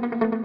thank you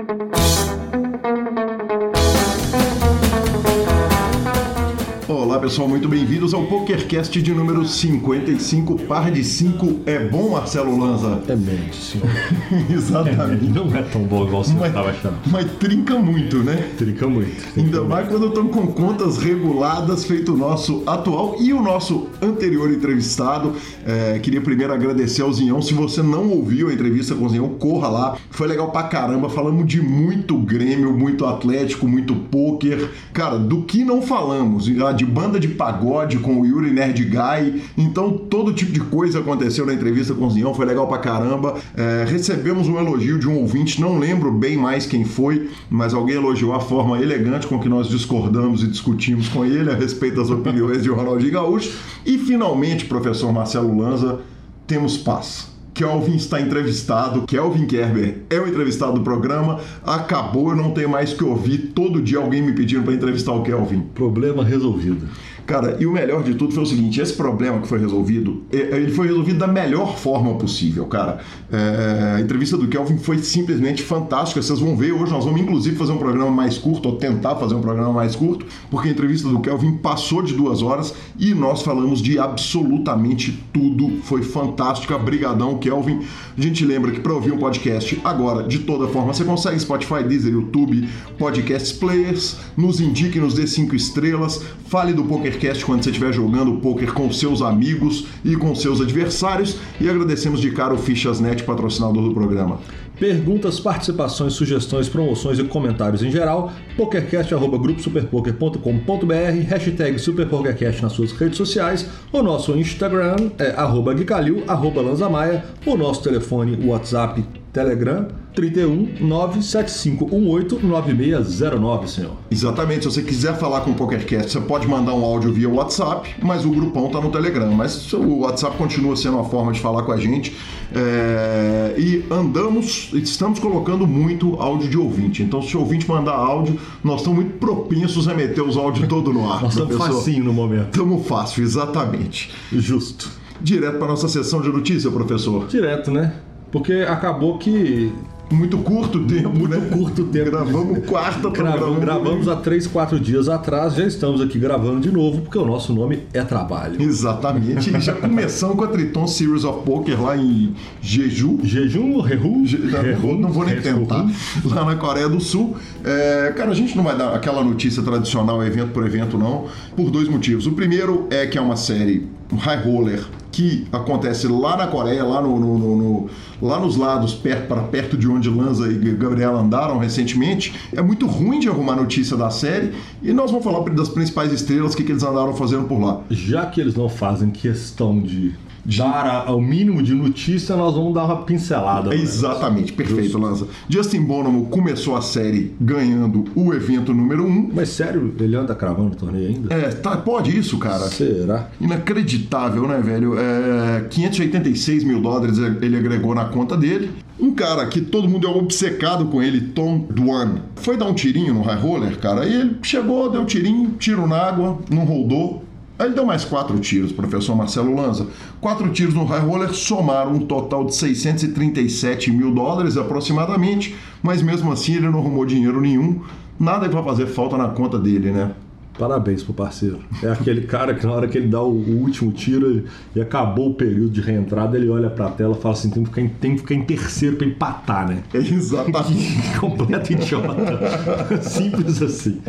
pessoal, muito bem-vindos ao PokerCast de número 55, par de 5. É bom, Marcelo Lanza? É mente, senhor. Exatamente. Não é tão bom igual você estava achando. mas trinca muito, né? Trinca muito. Ainda mais quando estamos com contas reguladas, feito o nosso atual e o nosso anterior entrevistado. É, queria primeiro agradecer ao Zinhão. Se você não ouviu a entrevista com o Zinhão, corra lá. Foi legal pra caramba. Falamos de muito Grêmio, muito Atlético, muito pôquer. Cara, do que não falamos? Ah, De banda de pagode com o Yuri Nerd Guy. Então, todo tipo de coisa aconteceu na entrevista com o Zinhão. Foi legal pra caramba. É, recebemos um elogio de um ouvinte, não lembro bem mais quem foi, mas alguém elogiou a forma elegante com que nós discordamos e discutimos com ele a respeito das opiniões de Ronaldinho Gaúcho. E finalmente, professor Marcelo Lanza, temos paz. Kelvin está entrevistado, Kelvin Kerber é o entrevistado do programa. Acabou, eu não tenho mais que ouvir todo dia alguém me pedindo para entrevistar o Kelvin. Problema resolvido. Cara, e o melhor de tudo foi o seguinte: esse problema que foi resolvido, ele foi resolvido da melhor forma possível, cara. É, a entrevista do Kelvin foi simplesmente fantástica. Vocês vão ver hoje, nós vamos inclusive fazer um programa mais curto, ou tentar fazer um programa mais curto, porque a entrevista do Kelvin passou de duas horas e nós falamos de absolutamente tudo. Foi fantástica. Brigadão, Kelvin. A gente lembra que para ouvir um podcast agora, de toda forma, você consegue Spotify, Deezer, YouTube, Podcast Players. Nos indique, nos dê cinco estrelas. Fale do PokerCast quando você estiver jogando poker com seus amigos e com seus adversários. E agradecemos de cara o Fichasnet, patrocinador do programa. Perguntas, participações, sugestões, promoções e comentários em geral, pokercast.gruposuperpoker.com.br, hashtag SuperPokerCast nas suas redes sociais, o nosso Instagram é arroba Guicalil, arroba Lanzamaia, o nosso telefone, WhatsApp, Telegram, 31 97518 9609, senhor. Exatamente, se você quiser falar com o PokerCast, você pode mandar um áudio via WhatsApp, mas o grupão tá no Telegram. Mas o WhatsApp continua sendo uma forma de falar com a gente. É, E andamos, estamos colocando muito áudio de ouvinte. Então, se o ouvinte mandar áudio, nós estamos muito propensos a meter os áudios todo no ar. Nós estamos facinho no momento. Tamo fácil, exatamente. Justo. Direto para nossa sessão de notícia, professor. Direto, né? Porque acabou que Muito curto tempo, né? curto tempo. Gravamos quarta, Gravamos, gravamos há 3, 4 dias atrás, já estamos aqui gravando de novo, porque o nosso nome é trabalho. Exatamente. E já começamos com a Triton Series of Poker lá em Jeju. Jejum, Rehu, Je- Não, não vou nem tentar. Lá na Coreia do Sul. É, cara, a gente não vai dar aquela notícia tradicional, evento por evento, não, por dois motivos. O primeiro é que é uma série high roller que acontece lá na Coreia, lá, no, no- no- no- lá nos lados, perto, para perto de onde Lanza e Gabriela andaram recentemente. É muito ruim de arrumar notícia da série e nós vamos falar das principais estrelas, o que, que eles andaram fazendo por lá. Já que eles não fazem questão de dar a- ao mínimo de notícia, nós vamos dar uma pincelada. né? Exatamente, perfeito, Lanza. Justin Bonomo começou a série ganhando o evento número 1. Um. Mas sério, ele anda cravando o torneio ainda? É, tá, pode isso, cara. Será? Inacreditável, né, velho? É, 586 mil dólares ele agregou na conta dele. Um cara que todo mundo é obcecado com ele, Tom Dwan, foi dar um tirinho no high roller, cara. Aí ele chegou, deu um tirinho, tiro na água, não rodou. Aí ele deu mais quatro tiros, professor Marcelo Lanza. Quatro tiros no high roller somaram um total de 637 mil dólares aproximadamente, mas mesmo assim ele não arrumou dinheiro nenhum. Nada que vai fazer falta na conta dele, né? Parabéns pro parceiro. É aquele cara que na hora que ele dá o, último tiro e acabou o período de reentrada, ele olha pra tela e fala assim: tem que ficar em, tem que ficar em terceiro pra empatar, né? É exatamente. Completo idiota. Simples assim.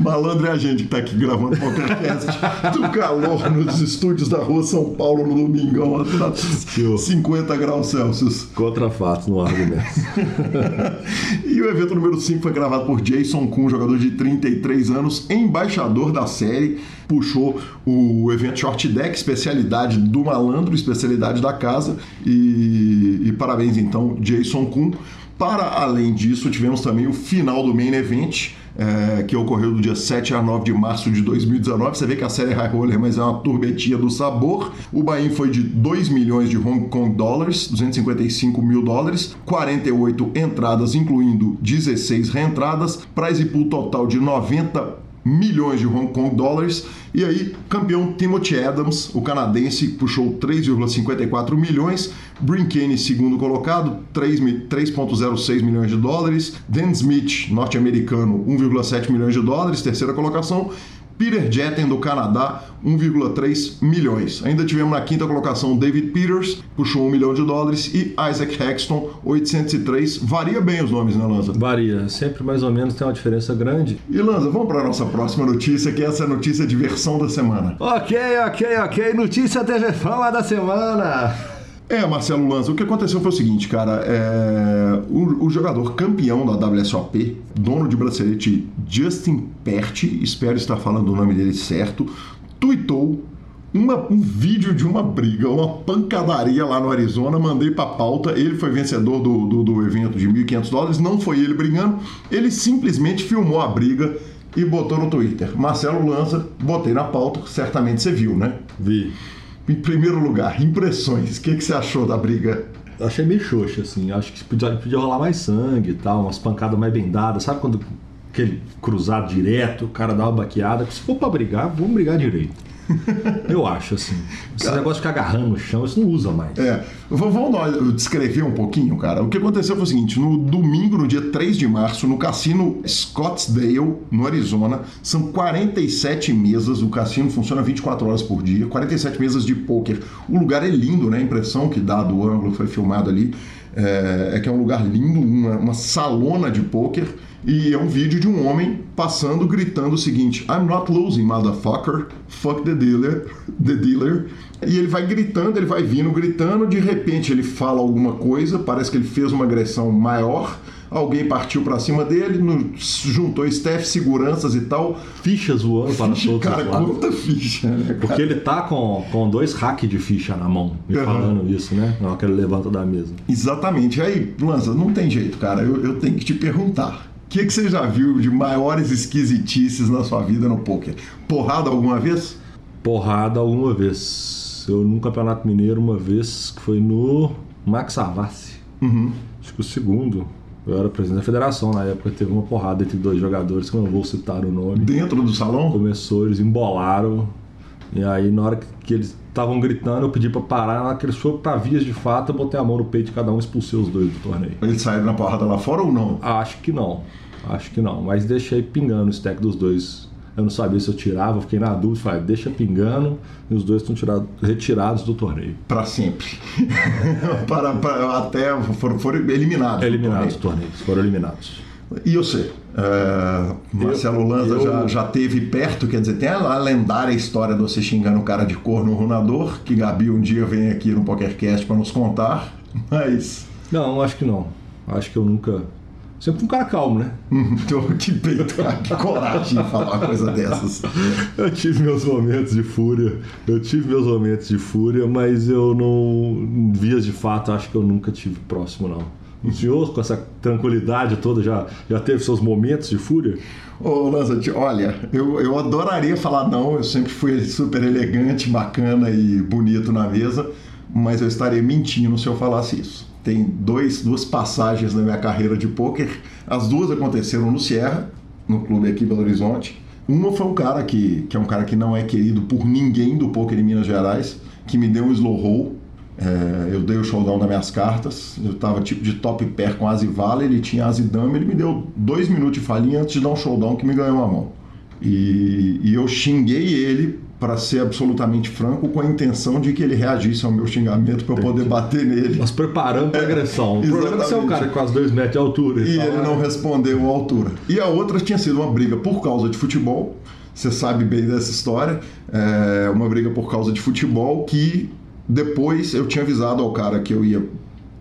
Malandro é a gente que tá aqui gravando o podcast do calor nos estúdios da rua São Paulo no domingão, a Que horror. 50 graus Celsius. Contra fatos no argumento. E o evento número 5 foi gravado por Jason Kuhn, jogador de 33 anos, embaixador da série. Puxou o evento Short Deck, especialidade do malandro, especialidade da casa. E, e parabéns então, Jason Kuhn. Para além disso, tivemos também o final do Main Event, é, que ocorreu do dia 7 a 9 de março de 2019. Você vê que a série é high roller, mas é uma turbetinha do sabor. O buy-in foi de 2 milhões de Hong Kong dólares, 255 mil dólares, 48 entradas, incluindo 16 reentradas, prize pool total de 90 milhões de Hong Kong dólares. E aí, campeão Timothy Adams, o canadense, puxou 3,54 milhões. Brinkane, segundo colocado, 3,06 milhões de dólares. Dan Smith, norte-americano, 1,7 milhões de dólares, terceira colocação. Peter Jetten do Canadá, 1,3 milhões. Ainda tivemos na quinta colocação David Peters, puxou 1 milhão de dólares, e Isaac Hexton, 803. Varia bem os nomes, né, Lanza? Varia, sempre mais ou menos tem uma diferença grande. E Lanza, vamos para a nossa próxima notícia, que é essa notícia de versão da semana. Ok, ok, ok. Notícia TV Fama da semana. É, Marcelo Lanza, o que aconteceu foi o seguinte, cara. É... O, o, jogador campeão da WSOP, dono de bracelete Justin Perti, espero estar falando o nome dele certo, tweetou uma, um vídeo de uma briga, uma pancadaria lá no Arizona, mandei pra pauta. Ele foi vencedor do, do, do evento de 1.500 dólares, não foi ele brigando, ele simplesmente filmou a briga e botou no Twitter. Marcelo Lanza, botei na pauta, certamente você viu, né? Vi. Em primeiro lugar, impressões. O que, que você achou da briga? Achei meio xoxa, assim. Acho que podia, podia rolar mais sangue e tal, umas pancadas mais bem dadas. Sabe quando aquele cruzado direto, o cara dá uma baqueada? Se for pra brigar, vamos brigar direito. Eu acho, assim. Esse cara, negócio de ficar agarrando no chão, isso não usa mais. É. Vamos descrever um pouquinho, cara. O que aconteceu foi o seguinte: no domingo, no dia 3 de março, no cassino Scottsdale, no Arizona, são 47 mesas. O cassino funciona 24 horas por dia, 47 mesas de pôquer. O lugar é lindo, né? A impressão que dá do ângulo foi filmado ali é, é que é um lugar lindo, uma, uma salona de pôquer. E é um vídeo de um homem passando, gritando o seguinte: I'm not losing, motherfucker. Fuck the dealer. The dealer. E ele vai gritando, ele vai vindo gritando. De repente ele fala alguma coisa, parece que ele fez uma agressão maior. Alguém partiu para cima dele, no, juntou staff, seguranças e tal. Fichas voando para Ficha, todos Cara, quanta ficha, né? Cara? Porque ele tá com, com dois hacks de ficha na mão, me uhum. falando isso, né? Na hora que ele levanta da mesa. Exatamente. Aí, Lança, não tem jeito, cara. Eu, eu tenho que te perguntar. O que, que você já viu de maiores esquisitices na sua vida no poker? Porrada alguma vez? Porrada alguma vez. Eu no Campeonato Mineiro uma vez, que foi no Max Savassi. Uhum. Acho que o segundo. Eu era presidente da federação na época, teve uma porrada entre dois jogadores, que eu não vou citar o nome. Dentro do salão? Começou, eles embolaram. E aí, na hora que eles estavam gritando, eu pedi para parar. Na hora que eles foram para vias de fato, eu botei a mão no peito de cada um e expulsei os dois do torneio. Eles saíram na porrada lá fora ou não? Acho que não. Acho que não. Mas deixei pingando o stack dos dois. Eu não sabia se eu tirava, fiquei na dúvida. Falei, deixa pingando e os dois estão retirados do torneio. Para sempre. para, para, até foram, foram eliminados. Eliminados do torneio. Foram eliminados. E você? Uh, Marcelo eu, Lanza eu... Já, já teve perto, quer dizer, tem a, lendária história de você xingando o cara de cor no runador, que Gabi um dia vem aqui no PokerCast para nos contar, mas. Não, acho que não. Acho que eu nunca. Sempre um cara calmo, né? Que peito, que coragem de falar uma coisa dessas. Eu tive meus momentos de fúria, eu tive meus momentos de fúria, mas eu não, vias de fato, acho que eu nunca tive próximo, não. Com essa tranquilidade toda, já, já teve seus momentos de fúria? Ô, Lanza, olha, eu, eu adoraria falar não, eu sempre fui super elegante, bacana e bonito na mesa, mas eu estaria mentindo se eu falasse isso. Tem dois, duas passagens na minha carreira de pôquer, as duas aconteceram no Sierra, no clube aqui em Belo Horizonte. Uma foi um cara que, que é um cara que não é querido por ninguém do poker em Minas Gerais, que me deu um slow roll é, eu dei o showdown das minhas cartas, eu estava tipo de top pair com Asi Vala, ele tinha Asi Dama, ele me deu dois minutos de falinha antes de dar um showdown que me ganhou a mão. E, e eu xinguei ele, para ser absolutamente franco, com a intenção de que ele reagisse ao meu xingamento para eu poder bater nele. Nós preparamos para agressão. É, o problema é que você é um cara com as dois metros de altura. E, e ele não respondeu a altura. E a outra tinha sido uma briga por causa de futebol. Você sabe bem dessa história. É uma briga por causa de futebol que depois eu tinha avisado ao cara que eu ia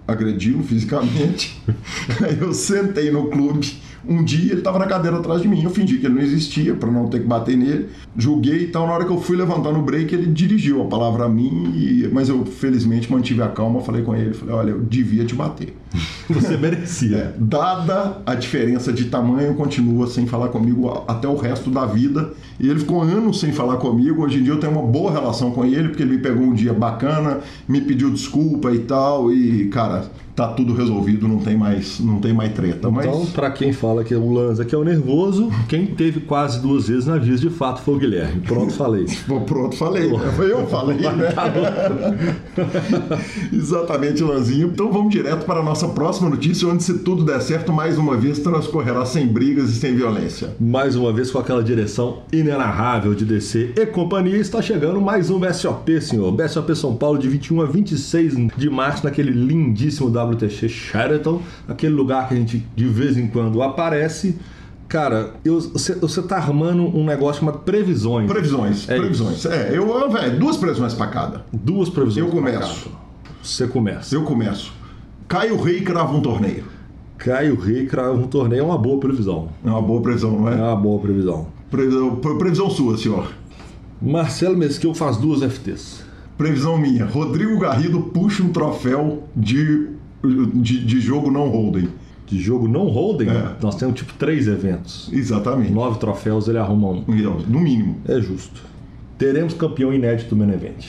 agredi-lo fisicamente. Aí eu sentei no clube um dia ele estava na cadeira atrás de mim, eu fingi que ele não existia para não ter que bater nele, julguei e tal. Na hora que eu fui levantar no break, ele dirigiu a palavra a mim, e... mas eu felizmente mantive a calma, falei com ele, falei, olha, eu devia te bater. Você merecia. É, dada a diferença de tamanho, continua sem falar comigo até o resto da vida. E ele ficou anos sem falar comigo. Hoje em dia eu tenho uma boa relação com ele, porque ele me pegou um dia bacana, me pediu desculpa e tal. E, cara, tá tudo resolvido, não tem mais, não tem mais treta. Então, mas... para quem fala que o Lanza que é o nervoso, quem teve quase duas vezes na vida de fato foi o Guilherme. Pronto, falei. Pronto, falei. Eu falei, né? Tá Exatamente, Lanzinho. Então vamos direto para a nossa próxima notícia, onde se tudo der certo, mais uma vez transcorrerá sem brigas e sem violência. Mais uma vez com aquela direção inenarrável de DC e companhia, está chegando mais um BSOP, senhor. BSOP São Paulo de 21 a 26 de março, naquele lindíssimo WTX Sheraton, aquele lugar que a gente de vez em quando aparece. Cara, eu, você, tá armando um negócio chamado previsões. Previsões, É previsões. É, eu, velho, duas previsões para cada. Duas previsões. Eu começo. Você começa. Eu começo. Caio Rei crava um torneio. Caio Rei crava um torneio é uma boa previsão. É uma boa previsão, não É é? uma boa previsão. Previsão, pre- previsão sua, senhor. Marcelo Mesquil faz duas FTs. Previsão minha. Rodrigo Garrido puxa um troféu de, de, de jogo não holding. De jogo não holding, É. nós temos tipo três eventos. Exatamente. Nove troféus, ele arruma um. No mínimo. É justo. Teremos campeão inédito do main event.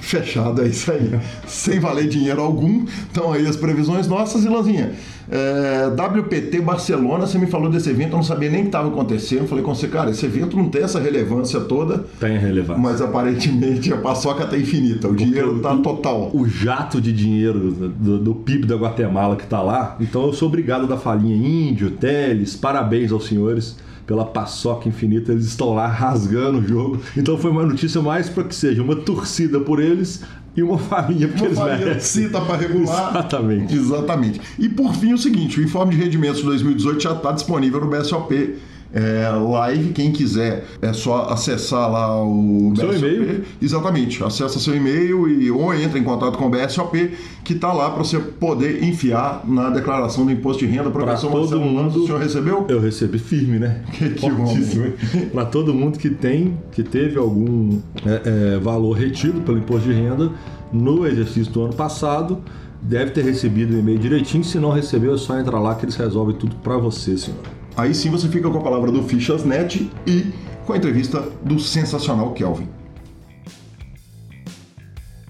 Fechado, é isso aí. Sem valer dinheiro algum. Então aí as previsões nossas, Ilanzinha. É, WPT Barcelona, você me falou desse evento, eu não sabia nem o que estava acontecendo. Falei com você, cara, esse evento não tem essa relevância toda, Tem relevância. mas aparentemente a paçoca tá infinita, o dinheiro o- tá total. o jato de dinheiro do, do PIB da Guatemala que tá lá. Então eu sou obrigado a dar falinha índio, Teles, parabéns aos senhores pela paçoca infinita. Eles estão lá rasgando o jogo. Então foi uma notícia mais para que seja uma torcida por eles e uma falinha porque Uma eles falinha merecem. cita para regular. Exatamente. Exatamente. E por fim, o seguinte: o informe de rendimentos de 2018 já está disponível no BSOP. É, live, quem quiser é só acessar lá o Seu BSOP. e-mail. Exatamente, acessa seu e-mail e ou entra em contato com o BSOP, que está lá para você poder enfiar na declaração do imposto de renda. Professor todo Marcelo mundo. o senhor recebeu? Eu recebi firme, né? Que Fortíssimo. homem. Para todo mundo que tem, que teve algum é, é, valor retido pelo imposto de renda no exercício do ano passado, deve ter recebido o e-mail direitinho. Se não recebeu, é só entrar lá que eles resolvem tudo para você, senhor. Aí sim você fica com a palavra do Fichasnet e com a entrevista do sensacional Kelvin.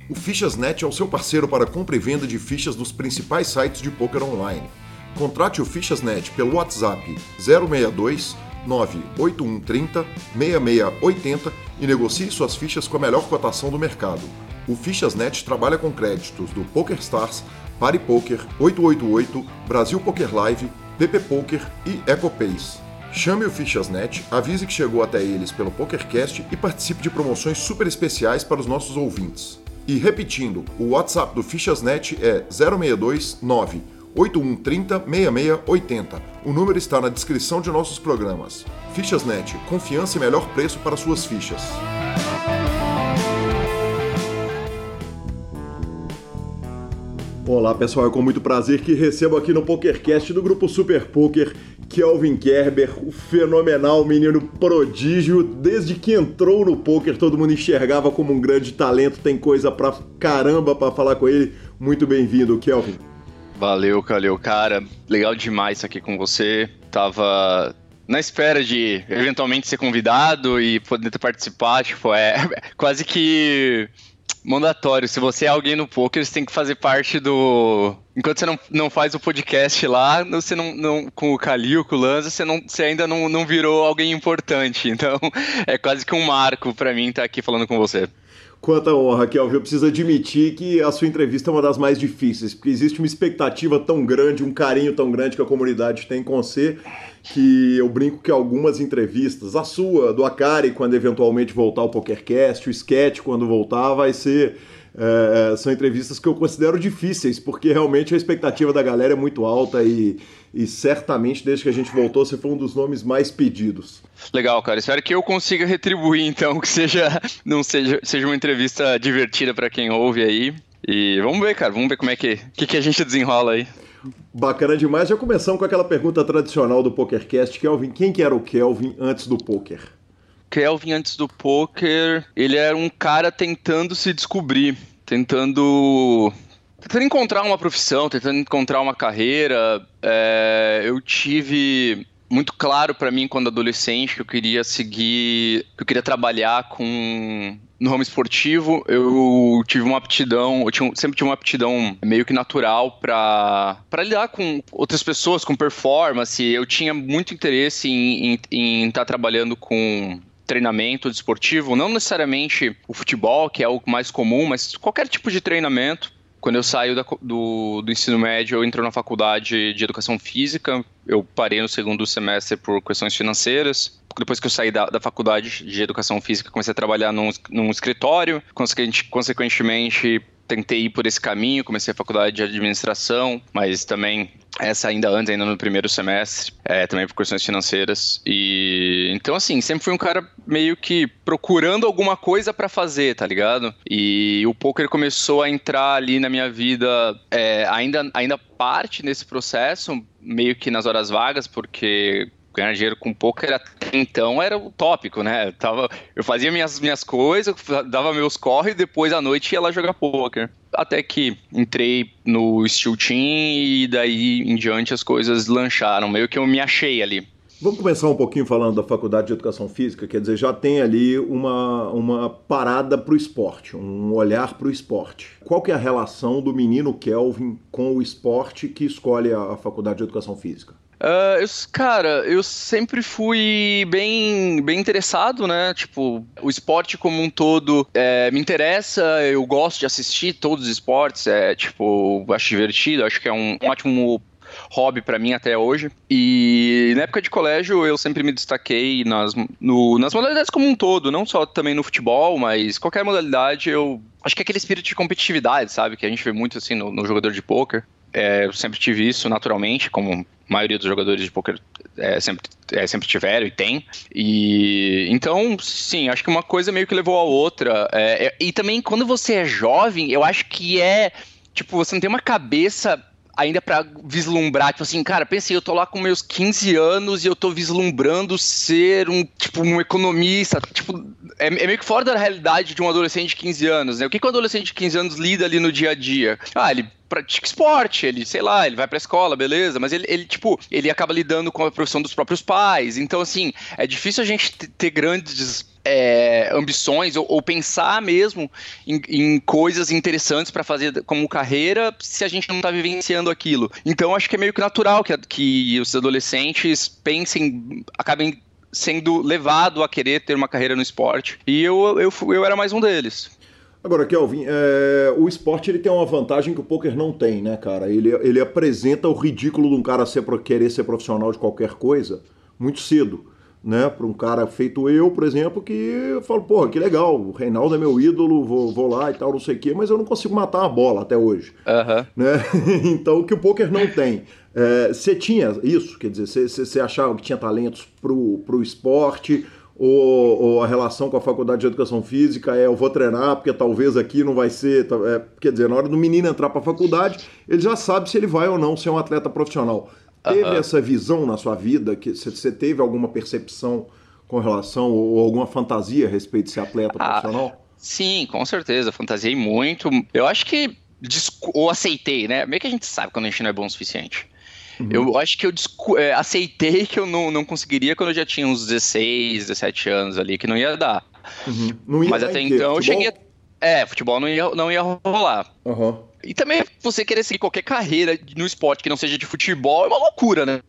O Fichasnet é o seu parceiro para compra e venda de fichas dos principais sites de poker online. Contrate o Fichasnet pelo WhatsApp 062 98130 6680 e negocie suas fichas com a melhor cotação do mercado. O Fichasnet trabalha com créditos do PokerStars, PariPoker, 888, Brasil Poker Live, PP Poker e EcoPace. Chame o Fichasnet, avise que chegou até eles pelo PokerCast e participe de promoções super especiais para os nossos ouvintes. E repetindo, o WhatsApp do Fichasnet é 062 9 8130 6680. O número está na descrição de nossos programas. Fichasnet, confiança e melhor preço para suas fichas. Olá pessoal, é com muito prazer que recebo aqui no PokerCast do grupo Super Poker Kelvin Kerber, o fenomenal menino prodígio. Desde que entrou no poker, todo mundo enxergava como um grande talento. Tem coisa pra caramba pra falar com ele. Muito bem-vindo, Kelvin. Valeu, Calil. Cara, legal demais estar aqui com você. Tava na espera de eventualmente ser convidado e poder participar. Tipo, é quase que mandatório. Se você é alguém no poker, você tem que fazer parte do. Enquanto você não, não faz o podcast lá, você não, não com o Calil, com o Lanza, você, não, você ainda não, não virou alguém importante. Então, é quase que um marco pra mim estar aqui falando com você. Quanta honra, Kelvin. Eu preciso admitir que a sua entrevista é uma das mais difíceis, porque existe uma expectativa tão grande, um carinho tão grande que a comunidade tem com você, que eu brinco que algumas entrevistas, a sua, do Akari, quando eventualmente voltar o PokerCast, o Sketch, quando voltar, vai ser. é, são entrevistas que eu considero difíceis, porque realmente a expectativa da galera é muito alta e, e certamente desde que a gente voltou você foi um dos nomes mais pedidos. Legal, cara. Espero que eu consiga retribuir, então, que seja não seja, seja uma entrevista divertida pra quem ouve aí. E vamos ver, cara. Vamos ver como é que, que, que a gente desenrola aí. Bacana demais. Já começamos com aquela pergunta tradicional do PokerCast, Kelvin. Quem que era o Kelvin antes do poker? Kelvin, antes do poker, ele era um cara tentando se descobrir, tentando. Tentando encontrar uma profissão, tentando encontrar uma carreira. É, eu tive muito claro pra mim quando adolescente que eu queria seguir, que eu queria trabalhar com no ramo esportivo, eu tive uma aptidão, eu tinha, sempre tive uma aptidão meio que natural para lidar com outras pessoas, com performance. Eu tinha muito interesse em estar tá trabalhando com treinamento desportivo, não necessariamente o futebol, que é o mais comum, mas qualquer tipo de treinamento. Quando eu saio da, do, do ensino médio, eu entro na faculdade de educação física. Eu parei no segundo semestre por questões financeiras. Depois que eu saí da, da faculdade de educação física, comecei a trabalhar num, num escritório. consequentemente, tentei ir por esse caminho, comecei a faculdade de administração, mas também essa ainda antes, ainda no primeiro semestre, é, também por questões financeiras. E então, assim, sempre fui um cara meio que procurando alguma coisa para fazer, tá ligado? E o poker começou a entrar ali na minha vida, é, ainda, ainda parte nesse processo, meio que nas horas vagas, porque ganhar dinheiro com poker até então era o tópico, né? Eu, tava, eu fazia minhas, minhas coisas, dava meus corre e depois à noite ia lá jogar poker. Até que entrei no Steel Team e daí em diante as coisas lancharam, meio que eu me achei ali. Vamos começar um pouquinho falando da Faculdade de Educação Física, quer dizer, já tem ali uma, uma parada para o esporte, um olhar para o esporte. Qual que é a relação do menino Kelvin com o esporte que escolhe a Faculdade de Educação Física? Uh, eu, cara, eu sempre fui bem, bem interessado, né? Tipo, o esporte como um todo é, me interessa, eu gosto de assistir todos os esportes, é, tipo, acho divertido, acho que é um, um ótimo hobby para mim até hoje. E na época de colégio eu sempre me destaquei nas, no, nas modalidades como um todo, não só também no futebol, mas qualquer modalidade eu. Acho que é aquele espírito de competitividade, sabe? Que a gente vê muito assim no, no jogador de pôquer. É, eu sempre tive isso naturalmente, como a maioria dos jogadores de poker é, sempre, é, sempre tiveram e tem. E então, sim, acho que uma coisa meio que levou a outra. É, é e também quando você é jovem, eu acho que é tipo, você não tem uma cabeça ainda para vislumbrar, tipo assim, cara, pensei, eu tô lá com meus 15 anos e eu tô vislumbrando ser um, tipo, um economista, tipo, é, é meio que fora da realidade de um adolescente de 15 anos, né? O que, que um adolescente de 15 anos lida ali no dia a dia? Ah, ele pratica esporte, ele, sei lá, ele vai pra escola, beleza, mas ele, ele, tipo, ele acaba lidando com a profissão dos próprios pais, então, assim, é difícil a gente ter grandes é, ambições ou, ou, pensar mesmo em, em coisas interessantes para fazer como carreira se a gente não está vivenciando aquilo. Então acho que é meio que natural que, que os adolescentes pensem, acabem sendo levado a querer ter uma carreira no esporte. E eu, eu, eu era mais um deles. Agora, Kelvin, é, o esporte ele tem uma vantagem que o poker não tem, né, cara? Ele, ele apresenta o ridículo de um cara ser, querer ser profissional de qualquer coisa muito cedo né? Para um cara feito eu, por exemplo, que eu falo, porra, que legal, o Reinaldo é meu ídolo, vou, vou lá e tal, não sei o quê, mas eu não consigo matar a bola até hoje. Uhum. Né? então, o que o poker não tem. Você é, tinha isso? Quer dizer, você achava que tinha talentos pro, pro esporte? Ou, ou, a relação com a faculdade de educação física é eu vou treinar porque talvez aqui não vai ser. É, quer dizer, na hora do menino entrar para a faculdade, ele já sabe se ele vai ou não ser um atleta profissional. Teve uhum. essa visão na sua vida? que Você teve alguma percepção com relação ou alguma fantasia a respeito de ser atleta ah, profissional? Sim, com certeza. Fantasiei muito. Eu acho que. Ou aceitei, né? Meio que a gente sabe quando a gente não é bom o suficiente. Uhum. Eu acho que eu é, aceitei que eu não, não conseguiria quando eu já tinha uns 16, 17 anos ali, que não ia dar. Uhum. Não ia Mas até então eu cheguei. É, futebol não ia, não ia rolar. Uhum. E também você querer seguir qualquer carreira no esporte que não seja de futebol é uma loucura, né?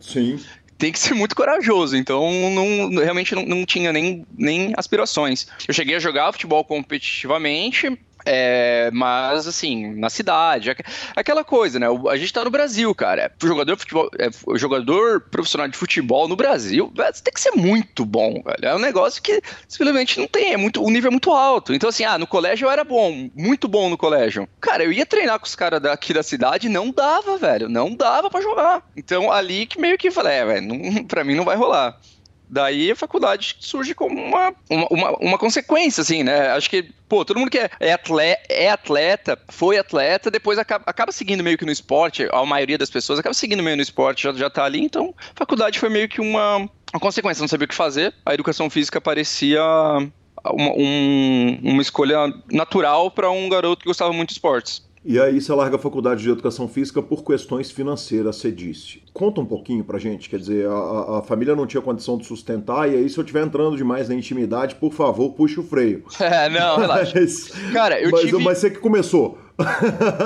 Sim. Tem que ser muito corajoso, então não, realmente não, não tinha nem, nem aspirações. Eu cheguei a jogar futebol competitivamente, é, mas, assim, na cidade. Aquela coisa, né? A gente tá no Brasil, cara. O jogador, futebol, é, jogador profissional de futebol no Brasil você tem que ser muito bom, velho. É um negócio que simplesmente não tem. É muito, o nível é muito alto. Então, assim, ah, no colégio eu era bom, muito bom no colégio. Cara, eu ia treinar com os caras daqui da cidade não dava, velho. Não dava para jogar. Então, ali que meio que falei, é, velho, pra mim não vai rolar. Daí a faculdade surge como uma, uma, uma, consequência, assim, né? Acho que, pô, todo mundo que é, é atleta, é atleta foi atleta, depois acaba, acaba, seguindo meio que no esporte, a maioria das pessoas acaba seguindo meio no esporte, já, já tá ali, então faculdade foi meio que uma, uma consequência, não sabia o que fazer, a educação física parecia uma, um, uma escolha natural para um garoto que gostava muito de esportes. E aí você larga a faculdade de educação física por questões financeiras, você disse. Conta um pouquinho pra gente, quer dizer, a, a, família não tinha condição de sustentar, e aí se eu estiver entrando demais na intimidade, por favor, puxe o freio. É, não, relaxa. Mas, Cara, eu mas, tive... Mas você que começou.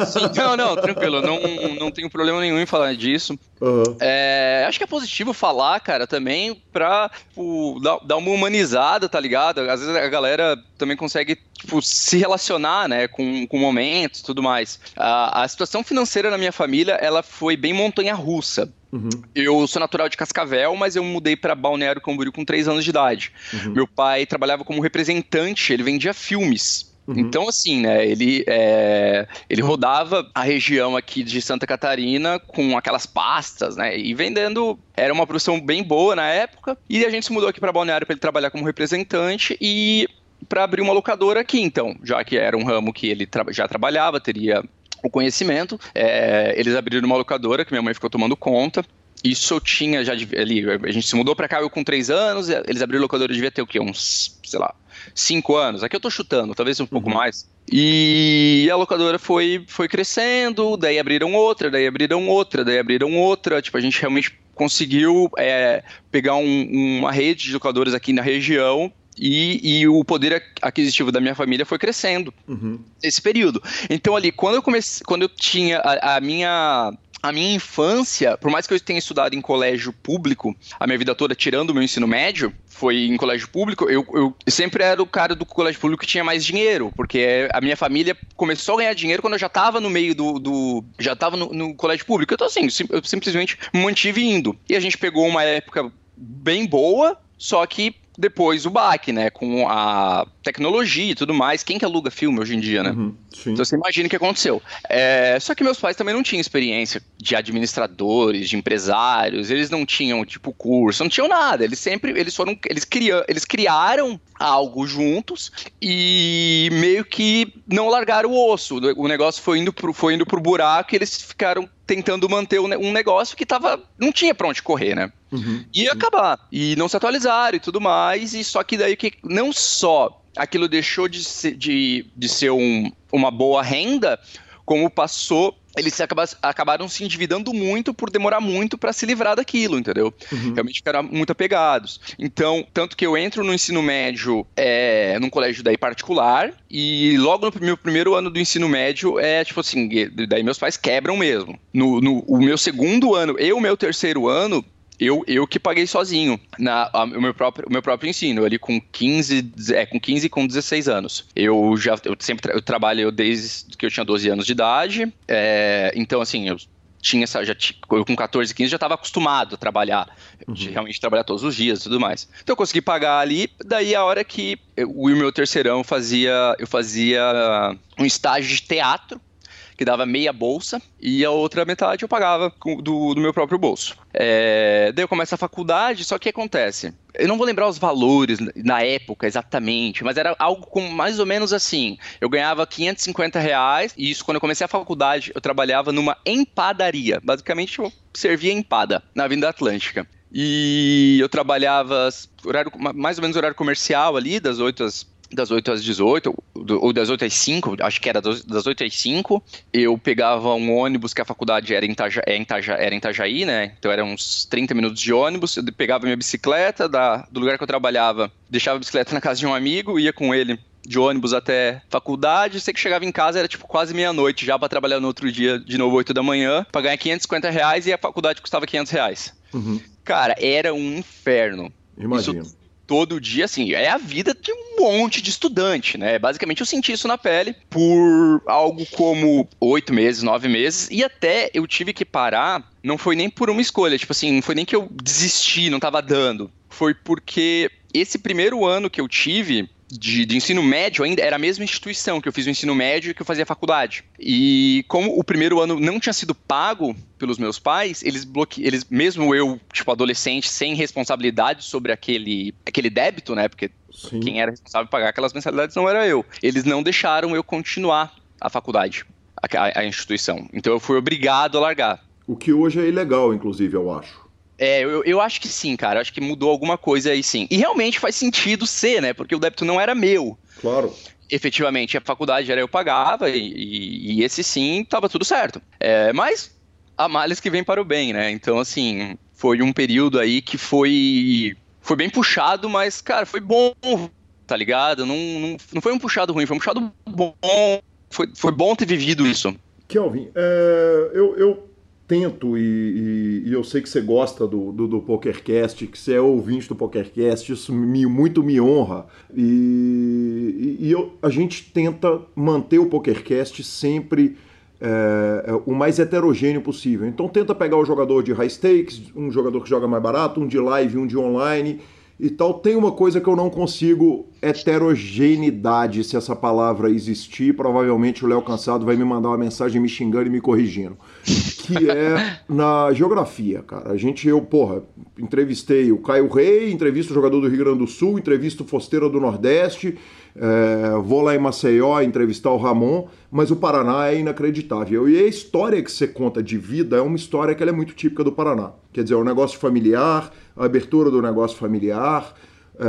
Sim, não, não, tranquilo, não, não tenho problema nenhum em falar disso. Uhum. É, acho que é positivo falar, cara, também pra tipo, dar, dar, uma humanizada, tá ligado? Às vezes a galera também consegue tipo, se relacionar, né, com, com momentos e tudo mais. A, a situação financeira na minha família, ela foi bem montanha-russa. Uhum. Eu sou natural de Cascavel, mas eu mudei para Balneário Camboriú com 3 anos de idade. Uhum. Meu pai trabalhava como representante, ele vendia filmes. Uhum. Então, assim, né, ele, é, ele rodava a região aqui de Santa Catarina com aquelas pastas, né, e vendendo. Era uma produção bem boa na época. E a gente se mudou aqui para Balneário para ele trabalhar como representante e para abrir uma locadora aqui, então, já que era um ramo que ele tra já trabalhava, teria o conhecimento. É, eles abriram uma locadora que minha mãe ficou tomando conta. Isso eu tinha já ali. A gente se mudou para cá eu com três anos. Eles abriram locadora, eu devia ter o quê? Uns, sei lá, cinco anos. Aqui eu tô chutando, talvez um pouco uhum. mais. E a locadora foi, foi crescendo, daí abriram outra, daí abriram outra, daí abriram outra. Tipo, a gente realmente conseguiu é, pegar um, uma rede de locadoras aqui na região e, e, o poder aquisitivo da minha família foi crescendo uhum. nesse período. Então ali, quando eu comecei, quando eu tinha a, a minha a minha infância, por mais que eu tenha estudado em colégio público, a minha vida toda, tirando o meu ensino médio, foi em colégio público, eu, eu sempre era o cara do colégio público que tinha mais dinheiro, porque a minha família começou a ganhar dinheiro quando eu já estava no meio do. do já estava no, no, colégio público. Então, assim, eu simplesmente me mantive indo. E a gente pegou uma época bem boa, só que depois o baque, né? Com a tecnologia e tudo mais. Quem que aluga filme hoje em dia, né? Uhum, então você imagina o que aconteceu. É, só que meus pais também não tinham experiência de administradores, de empresários, eles não tinham, tipo, curso, não tinham nada. Eles sempre, eles foram, eles, criam, eles criaram algo juntos e meio que não largaram o osso. O negócio foi indo pro, foi indo pro buraco e eles ficaram tentando manter um negócio que tava, não tinha pra onde correr, né? Uhum, ia acabar. E não se atualizaram e tudo mais. E só que daí que não só aquilo deixou de ser, de, de ser um, uma boa renda, como passou eles acabaram se endividando muito por demorar muito para se livrar daquilo, entendeu? Uhum. Realmente ficaram muito apegados. Então, tanto que eu entro no ensino médio é, num colégio daí particular, e logo no meu primeiro ano do ensino médio é tipo assim, daí meus pais quebram mesmo. No, no o meu segundo ano e o meu terceiro ano, eu, eu que paguei sozinho na, a, o, meu próprio, o meu próprio ensino, ali com 15, é, com 15 e com 16 anos. Eu já eu sempre tra eu trabalho desde que eu tinha 12 anos de idade, é, então assim, eu tinha essa, já eu com 14, 15 já estava acostumado a trabalhar, uhum. realmente trabalhar todos os dias e tudo mais. Então eu consegui pagar ali, daí a hora que eu, o meu terceirão fazia, eu fazia um estágio de teatro, que dava meia bolsa, e a outra metade eu pagava do, do meu próprio bolso. É, daí eu começo a faculdade, só que acontece? Eu não vou lembrar os valores na época exatamente, mas era algo com mais ou menos assim. Eu ganhava 550 reais, e isso quando eu comecei a faculdade, eu trabalhava numa empadaria. Basicamente, eu servia empada na Avenida Atlântica. E eu trabalhava horário, mais ou menos horário comercial ali, das 8 às das 8 às 18, ou das 8 às 5, acho que era das 8 às 5, eu pegava um ônibus que a faculdade era em, Itaja, é em Itaja, era em Itajaí, né? Então eram uns 30 minutos de ônibus, eu pegava minha bicicleta da, do lugar que eu trabalhava, deixava a bicicleta na casa de um amigo, ia com ele de ônibus até faculdade, sei que chegava em casa era tipo quase meia-noite já para trabalhar no outro dia de novo 8 da manhã, pra ganhar 550 reais e a faculdade custava 500 reais. Uhum. Cara, era um inferno. Imagino. Isso todo dia, assim, é a vida de um monte de estudante, né? Basicamente eu senti isso na pele por algo como oito meses, nove meses, e até eu tive que parar, não foi nem por uma escolha, tipo assim, não foi nem que eu desisti, não tava dando. Foi porque esse primeiro ano que eu tive, de, de, ensino médio ainda era a mesma instituição que eu fiz o ensino médio e que eu fazia faculdade. E como o primeiro ano não tinha sido pago pelos meus pais, eles bloque... eles mesmo eu, tipo adolescente, sem responsabilidade sobre aquele aquele débito, né? Porque Sim. quem era responsável por pagar aquelas mensalidades não era eu. Eles não deixaram eu continuar a faculdade, a, a instituição. Então eu fui obrigado a largar. O que hoje é ilegal, inclusive, eu acho. É, eu, eu acho que sim, cara. Acho que mudou alguma coisa aí sim. E realmente faz sentido ser, né? Porque o débito não era meu. Claro. Efetivamente, a faculdade era eu pagava e, e, e esse sim tava tudo certo. É, mas há males que vem para o bem, né? Então, assim, foi um período aí que foi, foi bem puxado, mas, cara, foi bom, tá ligado? Não, não, não foi um puxado ruim, foi um puxado bom. Foi, foi bom ter vivido isso. Kelvin, é, eu, eu tento, e, e, e, eu sei que você gosta do, do, do, PokerCast, que você é ouvinte do PokerCast, isso me, muito me honra. E, e eu, a gente tenta manter o PokerCast sempre é, o mais heterogêneo possível. Então tenta pegar o jogador de high stakes, um jogador que joga mais barato, um de live, um de online e tal. Tem uma coisa que eu não consigo, heterogeneidade, se essa palavra existir. Provavelmente o Léo Cansado vai me mandar uma mensagem me xingando e me corrigindo. Que é na geografia, cara. A gente, eu, porra, entrevistei o Caio Rei, entrevisto o jogador do Rio Grande do Sul, entrevisto o Fosteira do Nordeste, é, vou lá em Maceió entrevistar o Ramon, mas o Paraná é inacreditável. E a história que você conta de vida é uma história que é muito típica do Paraná. Quer dizer, é um negócio familiar, a abertura do negócio familiar, é,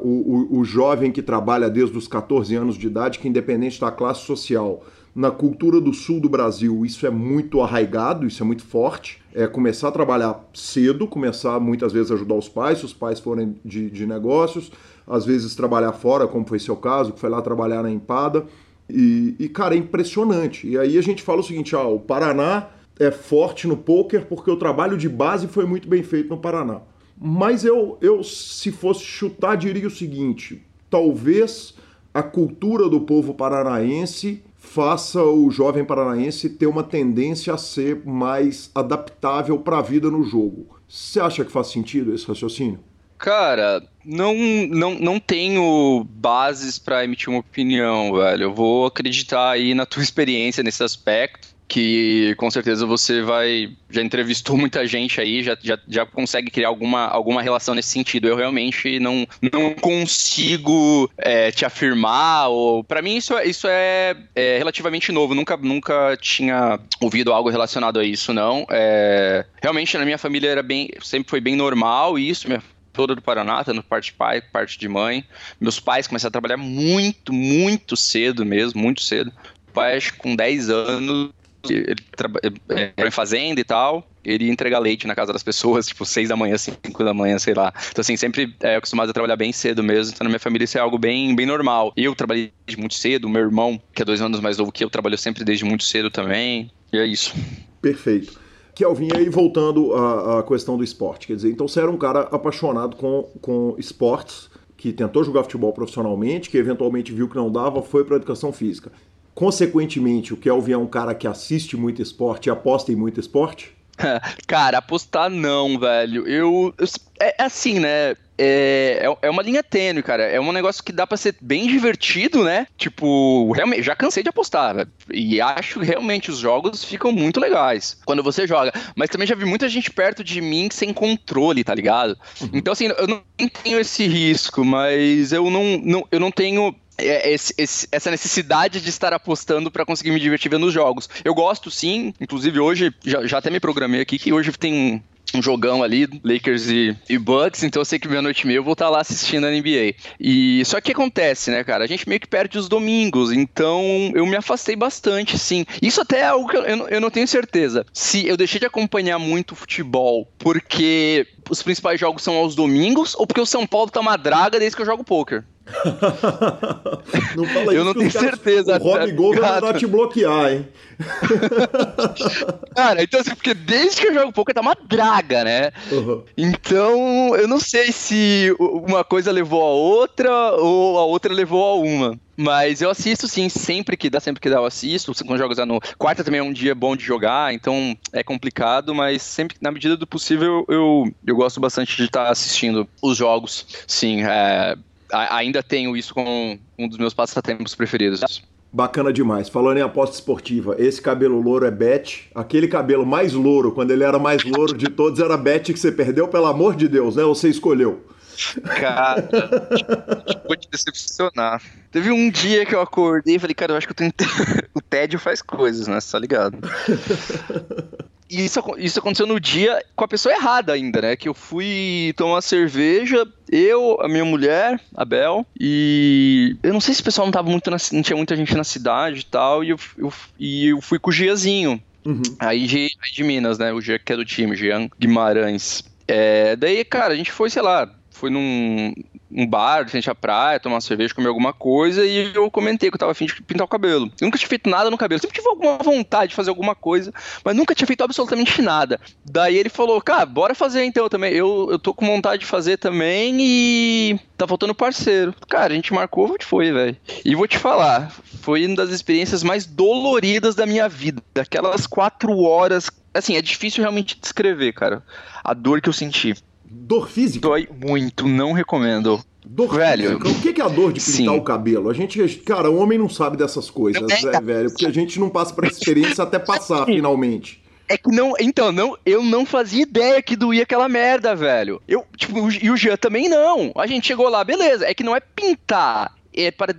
o, o, o, jovem que trabalha desde os 14 anos de idade, que independente da classe social, na cultura do sul do Brasil, isso é muito arraigado, isso é muito forte. É começar a trabalhar cedo, começar muitas vezes a ajudar os pais, se os pais forem de, de negócios, às vezes trabalhar fora, como foi seu caso, que foi lá trabalhar na empada. E, e, cara, é impressionante. E aí a gente fala o seguinte: ah, o Paraná é forte no poker porque o trabalho de base foi muito bem feito no Paraná. Mas eu, eu se fosse chutar, diria o seguinte: talvez a cultura do povo paranaense faça o jovem paranaense ter uma tendência a ser mais adaptável para a vida no jogo. Você acha que faz sentido esse raciocínio? Cara, não, não, não tenho bases para emitir uma opinião, velho. Eu vou acreditar aí na tua experiência nesse aspecto, que com certeza você vai. Já entrevistou muita gente aí, já, já, já consegue criar alguma, alguma relação nesse sentido. Eu realmente não, não consigo é, te afirmar, ou. para mim, isso, é, isso é, é, relativamente novo. Nunca, nunca tinha ouvido algo relacionado a isso, não. É, realmente, na minha família era bem. Sempre foi bem normal isso. Minha toda do Paraná, tanto parte de pai, parte de mãe. Meus pais começaram a trabalhar muito, muito cedo mesmo, muito cedo. O pai, acho que com 10 anos, ele trabalhou em fazenda e tal, ele ia entregar leite na casa das pessoas, tipo, 6 da manhã, 5 da manhã, sei lá. Então, assim, sempre é acostumado a trabalhar bem cedo mesmo. Então, na minha família, isso é algo bem, bem normal. Eu trabalhei muito cedo, meu irmão, que é dois anos mais novo que eu, trabalhou sempre desde muito cedo também. E é isso. Perfeito. Kelvin, aí voltando à, à, questão do esporte, quer dizer, então você era um cara apaixonado com, com esportes, que tentou jogar futebol profissionalmente, que eventualmente viu que não dava, foi para educação física. Consequentemente, o Kelvin é um cara que assiste muito esporte e aposta em muito esporte? Cara, apostar não, velho. Eu. eu é, é assim, né? É, é, é uma linha tênue, cara. É um negócio que dá para ser bem divertido, né? Tipo, realmente, já cansei de apostar, velho. E acho que realmente os jogos ficam muito legais quando você joga. Mas também já vi muita gente perto de mim sem controle, tá ligado? Uhum. Então, assim, eu não tenho esse risco, mas eu não, não, eu não tenho esse, esse, essa necessidade de estar apostando para conseguir me divertir vendo os jogos. Eu gosto sim, inclusive hoje, já, já até me programei aqui, que hoje tem um, um jogão ali, Lakers e, e, Bucks, então eu sei que meia-noite e meia eu vou estar tá lá assistindo a NBA. E só que acontece, né, cara? A gente meio que perde os domingos, então eu me afastei bastante, sim. Isso até é algo que eu, eu não tenho certeza. Se eu deixei de acompanhar muito futebol porque os principais jogos são aos domingos ou porque o São Paulo tá uma draga desde que eu jogo poker. não fala Eu não tenho certeza. O Rob Gol vai mandar te bloquear, hein? Cara, então assim, porque desde que eu jogo poker tá uma draga, né? Uhum. Então, eu não sei se uma coisa levou a outra ou a outra levou a uma. Mas eu assisto sim, sempre que dá, sempre que dá eu assisto. Quando jogos no quarta também é um dia bom de jogar, então é complicado, mas sempre na medida do possível eu, eu gosto bastante de estar assistindo os jogos. Sim, é, ainda tenho isso como um dos meus passatempos preferidos. Bacana demais. Falando em aposta esportiva, esse cabelo louro é Bet. Aquele cabelo mais louro, quando ele era mais louro de todos, era Bet que você perdeu, pelo amor de Deus, né? Você escolheu. Cara, vou te decepcionar. Teve um dia que eu acordei e falei, cara, eu acho que eu tenho. o tédio faz coisas, né? Você tá ligado? E isso, isso aconteceu no dia com a pessoa errada ainda, né? Que eu fui tomar cerveja, eu, a minha mulher, a Bel, e eu não sei se o pessoal não tava muito na, não tinha muita gente na cidade e tal, e eu, eu, e eu fui com o Giazinho. Uhum. Aí de, de Minas, né? O Jean que é do time, Jean Guimarães. É, daí, cara, a gente foi, sei lá, foi num, um bar, frente à praia, tomar uma cerveja, comer alguma coisa, e eu comentei que eu tava afim de pintar o cabelo. Eu nunca tinha feito nada no cabelo, sempre tive alguma vontade de fazer alguma coisa, mas nunca tinha feito absolutamente nada. Daí ele falou, cara, bora fazer então também. Eu, eu tô com vontade de fazer também e tá faltando parceiro. Cara, a gente marcou, onde foi, velho. E vou te falar, foi uma das experiências mais doloridas da minha vida. Aquelas quatro horas. Assim, é difícil realmente descrever, cara. A dor que eu senti. Dor física? Dói muito, não recomendo. Dor velho. Física. O que é a dor de pintar Sim. o cabelo? A gente, cara, o homem não sabe dessas coisas, é, velho, porque a gente não passa por experiência até passar, finalmente. É que não, então, não, eu não fazia ideia que doía aquela merda, velho. Eu, tipo, e o Jean também não. A gente chegou lá, beleza. É que não é pintar, é para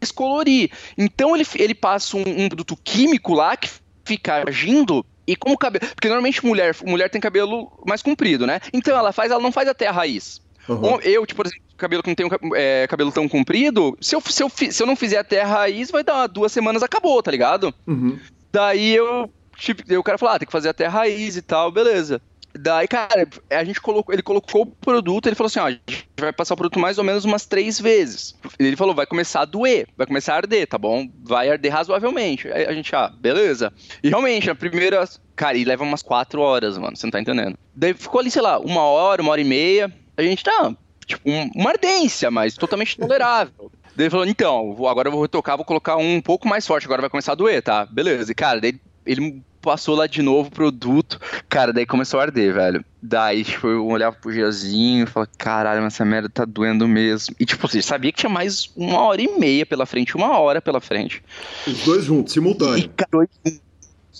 descolorir. Então ele, ele passa um, um produto químico lá que fica agindo e como cabelo. Porque normalmente mulher, mulher tem cabelo mais comprido, né? Então ela faz, ela não faz até a raiz. Uhum. Eu, tipo, por exemplo, cabelo que não tem um, é, cabelo tão comprido, se eu, se, eu, se eu não fizer até a raiz, vai dar duas semanas, acabou, tá ligado? Uhum. Daí eu. Tipo, o cara falou, ah, tem que fazer até a raiz e tal, beleza. Daí, cara, a gente colocou, ele colocou o produto, ele falou assim, ó, a gente vai passar o produto mais ou menos umas três vezes. Ele falou, vai começar a doer, vai começar a arder, tá bom? Vai arder razoavelmente. Aí a gente, ah, beleza. E realmente, a primeira, cara, e leva umas quatro horas, mano, você não tá entendendo. Daí ficou ali, sei lá, uma hora, uma hora e meia, a gente tá, tipo, um, uma ardência, mas totalmente tolerável. Daí ele falou, então, agora eu vou retocar, vou colocar um, um pouco mais forte, agora vai começar a doer, tá? Beleza. E, cara, daí ele passou lá de novo o produto. Cara, daí começou a arder, velho. Daí, tipo, eu olhava pro Giazinho e falava, caralho, mas essa merda tá doendo mesmo. E, tipo, você sabia que tinha mais uma hora e meia pela frente, uma hora pela frente. Os dois juntos, simultâneo. E, cara, dois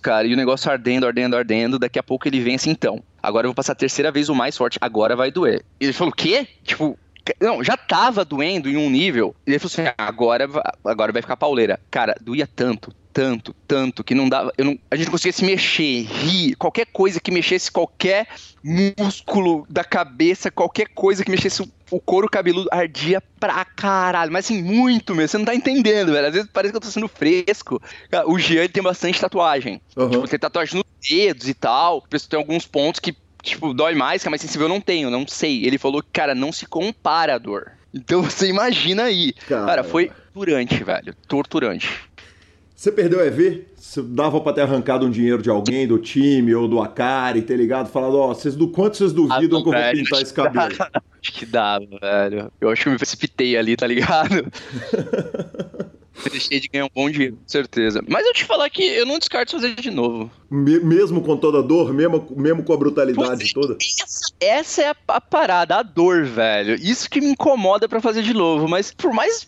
cara, e o negócio ardendo, ardendo, ardendo. Daqui a pouco ele assim, então. Agora eu vou passar a terceira vez o mais forte, agora vai doer. E ele falou, o quê? Tipo, não, já tava doendo em um nível. E ele falou assim: agora, agora vai ficar pauleira. Cara, doía tanto, tanto, tanto, que não dava. Eu não, a gente não conseguia se mexer, rir, qualquer coisa que mexesse qualquer músculo da cabeça, qualquer coisa que mexesse o, o couro cabeludo ardia pra caralho. Mas assim, muito mesmo. Você não tá entendendo, velho. Às vezes parece que eu tô sendo fresco. O Jean tem bastante tatuagem. Uhum. Tipo, tem tatuagem nos dedos e tal. Tem alguns pontos que, tipo, dói mais, que é mais sensível. Eu não tenho, não sei. Ele falou que, cara, não se compara a dor. Então você imagina aí. Caramba. Cara, foi torturante, velho. Torturante. Você perdeu o EV? Você dava pra ter arrancado um dinheiro de alguém, do time ou do Akari, ter ligado, falado, ó, oh, vocês do quanto vocês duvidam ah, que eu vou pintar esse cabelo? acho que dava, velho. Eu acho que eu me precipitei ali, tá ligado? Deixei de ganhar um bom dinheiro, com certeza. Mas eu te falar que eu não descarto fazer de novo. mesmo com toda a dor, mesmo, mesmo com a brutalidade toda? Essa, essa é a, a, parada, a dor, velho. Isso que me incomoda para fazer de novo. Mas por mais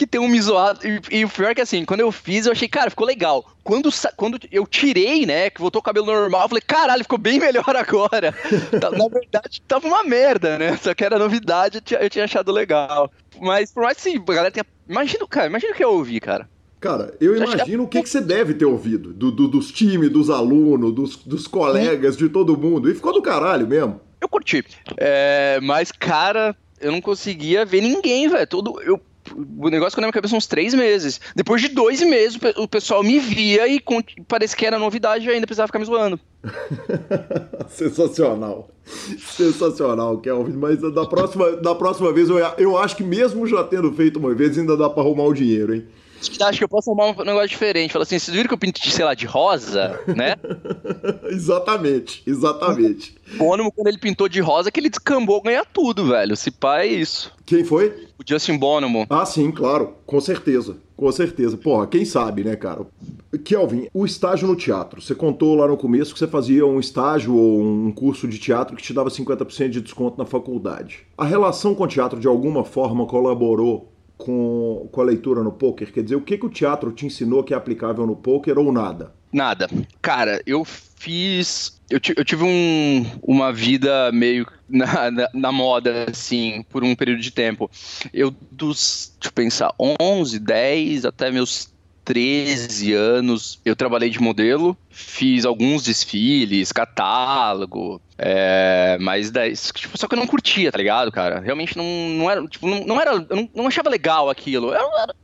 que tem um me zoado. E, e, o pior é que assim, quando eu fiz, eu achei, cara, ficou legal. Quando, quando eu tirei, né, que voltou o cabelo normal, eu falei, caralho, ficou bem melhor agora. Na verdade, tava uma merda, né? Só que era novidade, eu tinha, eu tinha achado legal. Mas por mais que assim, a galera tenha. Imagina, cara, imagina o que eu ouvi, cara. Cara, eu imagino o que, que você deve ter ouvido do, do dos times, dos alunos, dos, dos colegas, de todo mundo. E ficou do caralho mesmo. Eu curti. É, mas, cara, eu não conseguia ver ninguém, velho. Todo, eu, o negócio ficou na minha cabeça uns três meses. Depois de dois meses, o pessoal me via e parece que era novidade e ainda precisava ficar me zoando. Sensacional. Sensacional, Kelvin. Mas da próxima, da próxima vez, eu, eu acho que mesmo já tendo feito uma vez, ainda dá pra arrumar o dinheiro, hein? Acho que eu posso arrumar um negócio diferente. Fala assim, vocês viram que eu pinto de, sei lá, de rosa, né? exatamente, exatamente. O Bonomo, quando ele pintou de rosa, que ele descambou ganhar tudo, velho. Se pá, é isso. Quem foi? O Justin Bonomo. Ah, sim, claro. Com certeza. Com certeza. Porra, quem sabe, né, cara? Kelvin, o estágio no teatro. Você contou lá no começo que você fazia um estágio ou um curso de teatro que te dava 50% de desconto na faculdade. A relação com o teatro de alguma forma colaborou com, com a leitura no poker? Quer dizer, o que, que o teatro te ensinou que é aplicável no poker ou nada? Nada. Cara, eu fiz. Eu, eu tive um, uma vida meio na, na, na, moda, assim, por um período de tempo. Eu, dos, deixa eu pensar, 11, 10 até meus 13 anos, eu trabalhei de modelo, fiz alguns desfiles, catálogo, é, mas daí, tipo, só que eu não curtia, tá ligado, cara? Realmente não, não era, tipo, não, não era, eu não, não achava legal aquilo. Era,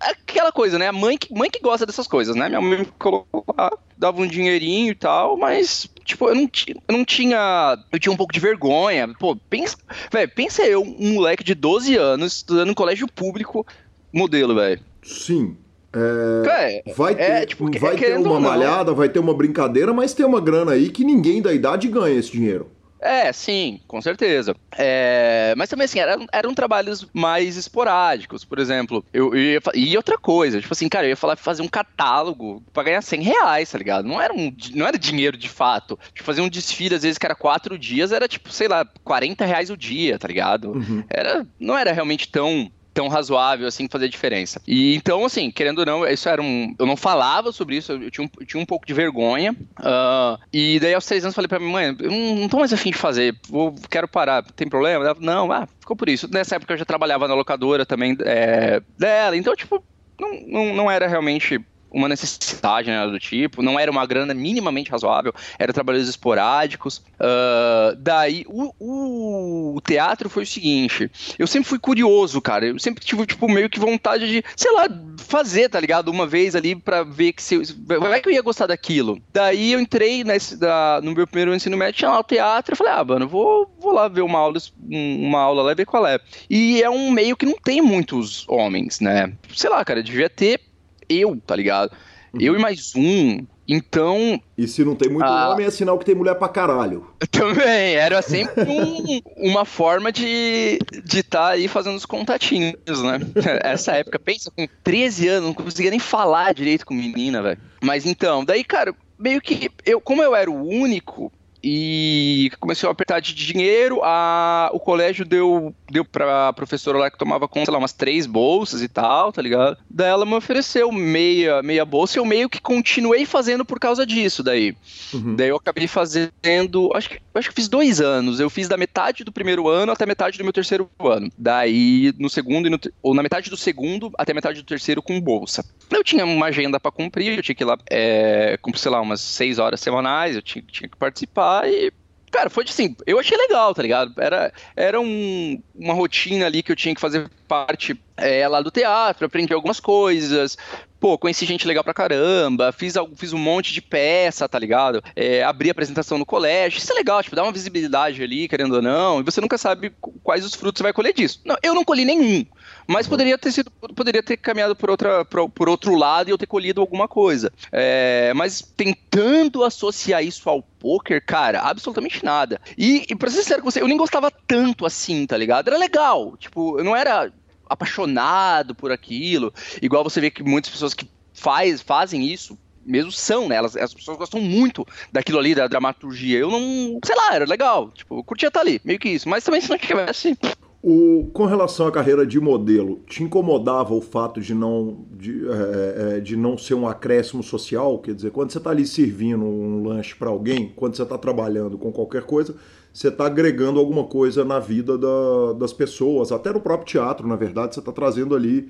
aquela coisa, né? A mãe que, mãe que gosta dessas coisas, né? Minha mãe me colocou lá, dava um dinheirinho e tal, mas, tipo, eu não, eu não tinha. Eu tinha um pouco de vergonha. Pô, pensa. Velho, pensa eu, um moleque de 12 anos, estudando em colégio público, modelo, velho. Sim. É, é, vai ter, é, tipo, vai ter uma malhada, vai ter uma brincadeira, mas tem uma grana aí que ninguém da idade ganha esse dinheiro. É, sim, com certeza. É, mas também, assim, eram, eram trabalhos mais esporádicos. Por exemplo, eu, eu ia, e outra coisa, tipo assim, cara, eu ia falar fazer um catálogo pra ganhar 100 reais, tá ligado? Não era, um, não era dinheiro de fato. Tipo, fazer um desfile, às vezes, que era quatro dias, era tipo, sei lá, 40 reais o dia, tá ligado? Uhum. Era, não era realmente tão tão razoável assim fazer diferença. E então, assim, querendo ou não, isso era um. Eu não falava sobre isso, eu tinha um, eu tinha um pouco de vergonha. Uh, e daí aos seis anos falei pra minha mãe, eu não, não tô mais afim de fazer, vou, quero parar, tem problema? Ela, não, ah, ficou por isso. Nessa época eu já trabalhava na locadora também é, dela, então, tipo, não, não, não era realmente uma necessidade né, do tipo, não era uma grana minimamente razoável, era trabalhos esporádicos. Uh, daí, o, o, teatro foi o seguinte: eu sempre fui curioso, cara. Eu sempre tive, tipo, meio que vontade de, sei lá, fazer, tá ligado? Uma vez ali pra ver que se. Vai que eu ia gostar daquilo. Daí eu entrei nesse, da, no meu primeiro ensino médio, tinha lá o teatro, eu falei, ah, mano, vou, vou lá ver uma aula, uma aula lá e ver qual é. E é um meio que não tem muitos homens, né? Sei lá, cara, devia ter eu, tá ligado? Uhum. Eu e mais um. Então. E se não tem muito ah, homem, é sinal que tem mulher pra caralho. Também, era sempre um, uma forma de estar de tá aí fazendo os contatinhos, né? Essa época, pensa, com 13 anos, não conseguia nem falar direito com menina, velho. Mas então, daí, cara, meio que eu, como eu era o único, e começou a apertar de dinheiro. A, o colégio deu, deu pra professora lá que tomava conta, sei lá, umas três bolsas e tal, tá ligado? Daí ela me ofereceu meia, meia bolsa e eu meio que continuei fazendo por causa disso daí. Uhum. Daí eu acabei fazendo, acho que, acho que fiz dois anos. Eu fiz da metade do primeiro ano até metade do meu terceiro ano. Daí no segundo, no, ou na metade do segundo até metade do terceiro com bolsa. Eu tinha uma agenda para cumprir, eu tinha que ir lá, é, cumprir, sei lá, umas seis horas semanais, eu tinha, tinha que participar e. Cara, foi assim, eu achei legal, tá ligado? Era, era um, uma rotina ali que eu tinha que fazer parte é, lá do teatro, aprendi algumas coisas, pô, conheci gente legal pra caramba, fiz, fiz um monte de peça, tá ligado? É, abri apresentação no colégio, isso é legal, tipo, dá uma visibilidade ali, querendo ou não, e você nunca sabe quais os frutos você vai colher disso. Não, eu não colhi nenhum, mas poderia ter sido, poderia ter caminhado por, outra, por, por outro lado e eu ter colhido alguma coisa. É, mas tentando associar isso ao poker, cara, absolutamente nada. E, e pra ser sincero com você, eu nem gostava tanto assim, tá ligado? Era legal, tipo, eu não era apaixonado por aquilo, igual você vê que muitas pessoas que faz, fazem isso mesmo são, né? Elas, as pessoas gostam muito daquilo ali, da dramaturgia. Eu não. Sei lá, era legal. Tipo, eu curtia estar ali, meio que isso. Mas também se não tivesse. O, com relação à carreira de modelo, te incomodava o fato de não, de, é, é de não ser um acréscimo social? Quer dizer, quando você está ali servindo um lanche para alguém, quando você está trabalhando com qualquer coisa, você está agregando alguma coisa na vida da, das pessoas, até no próprio teatro, na verdade, você está trazendo ali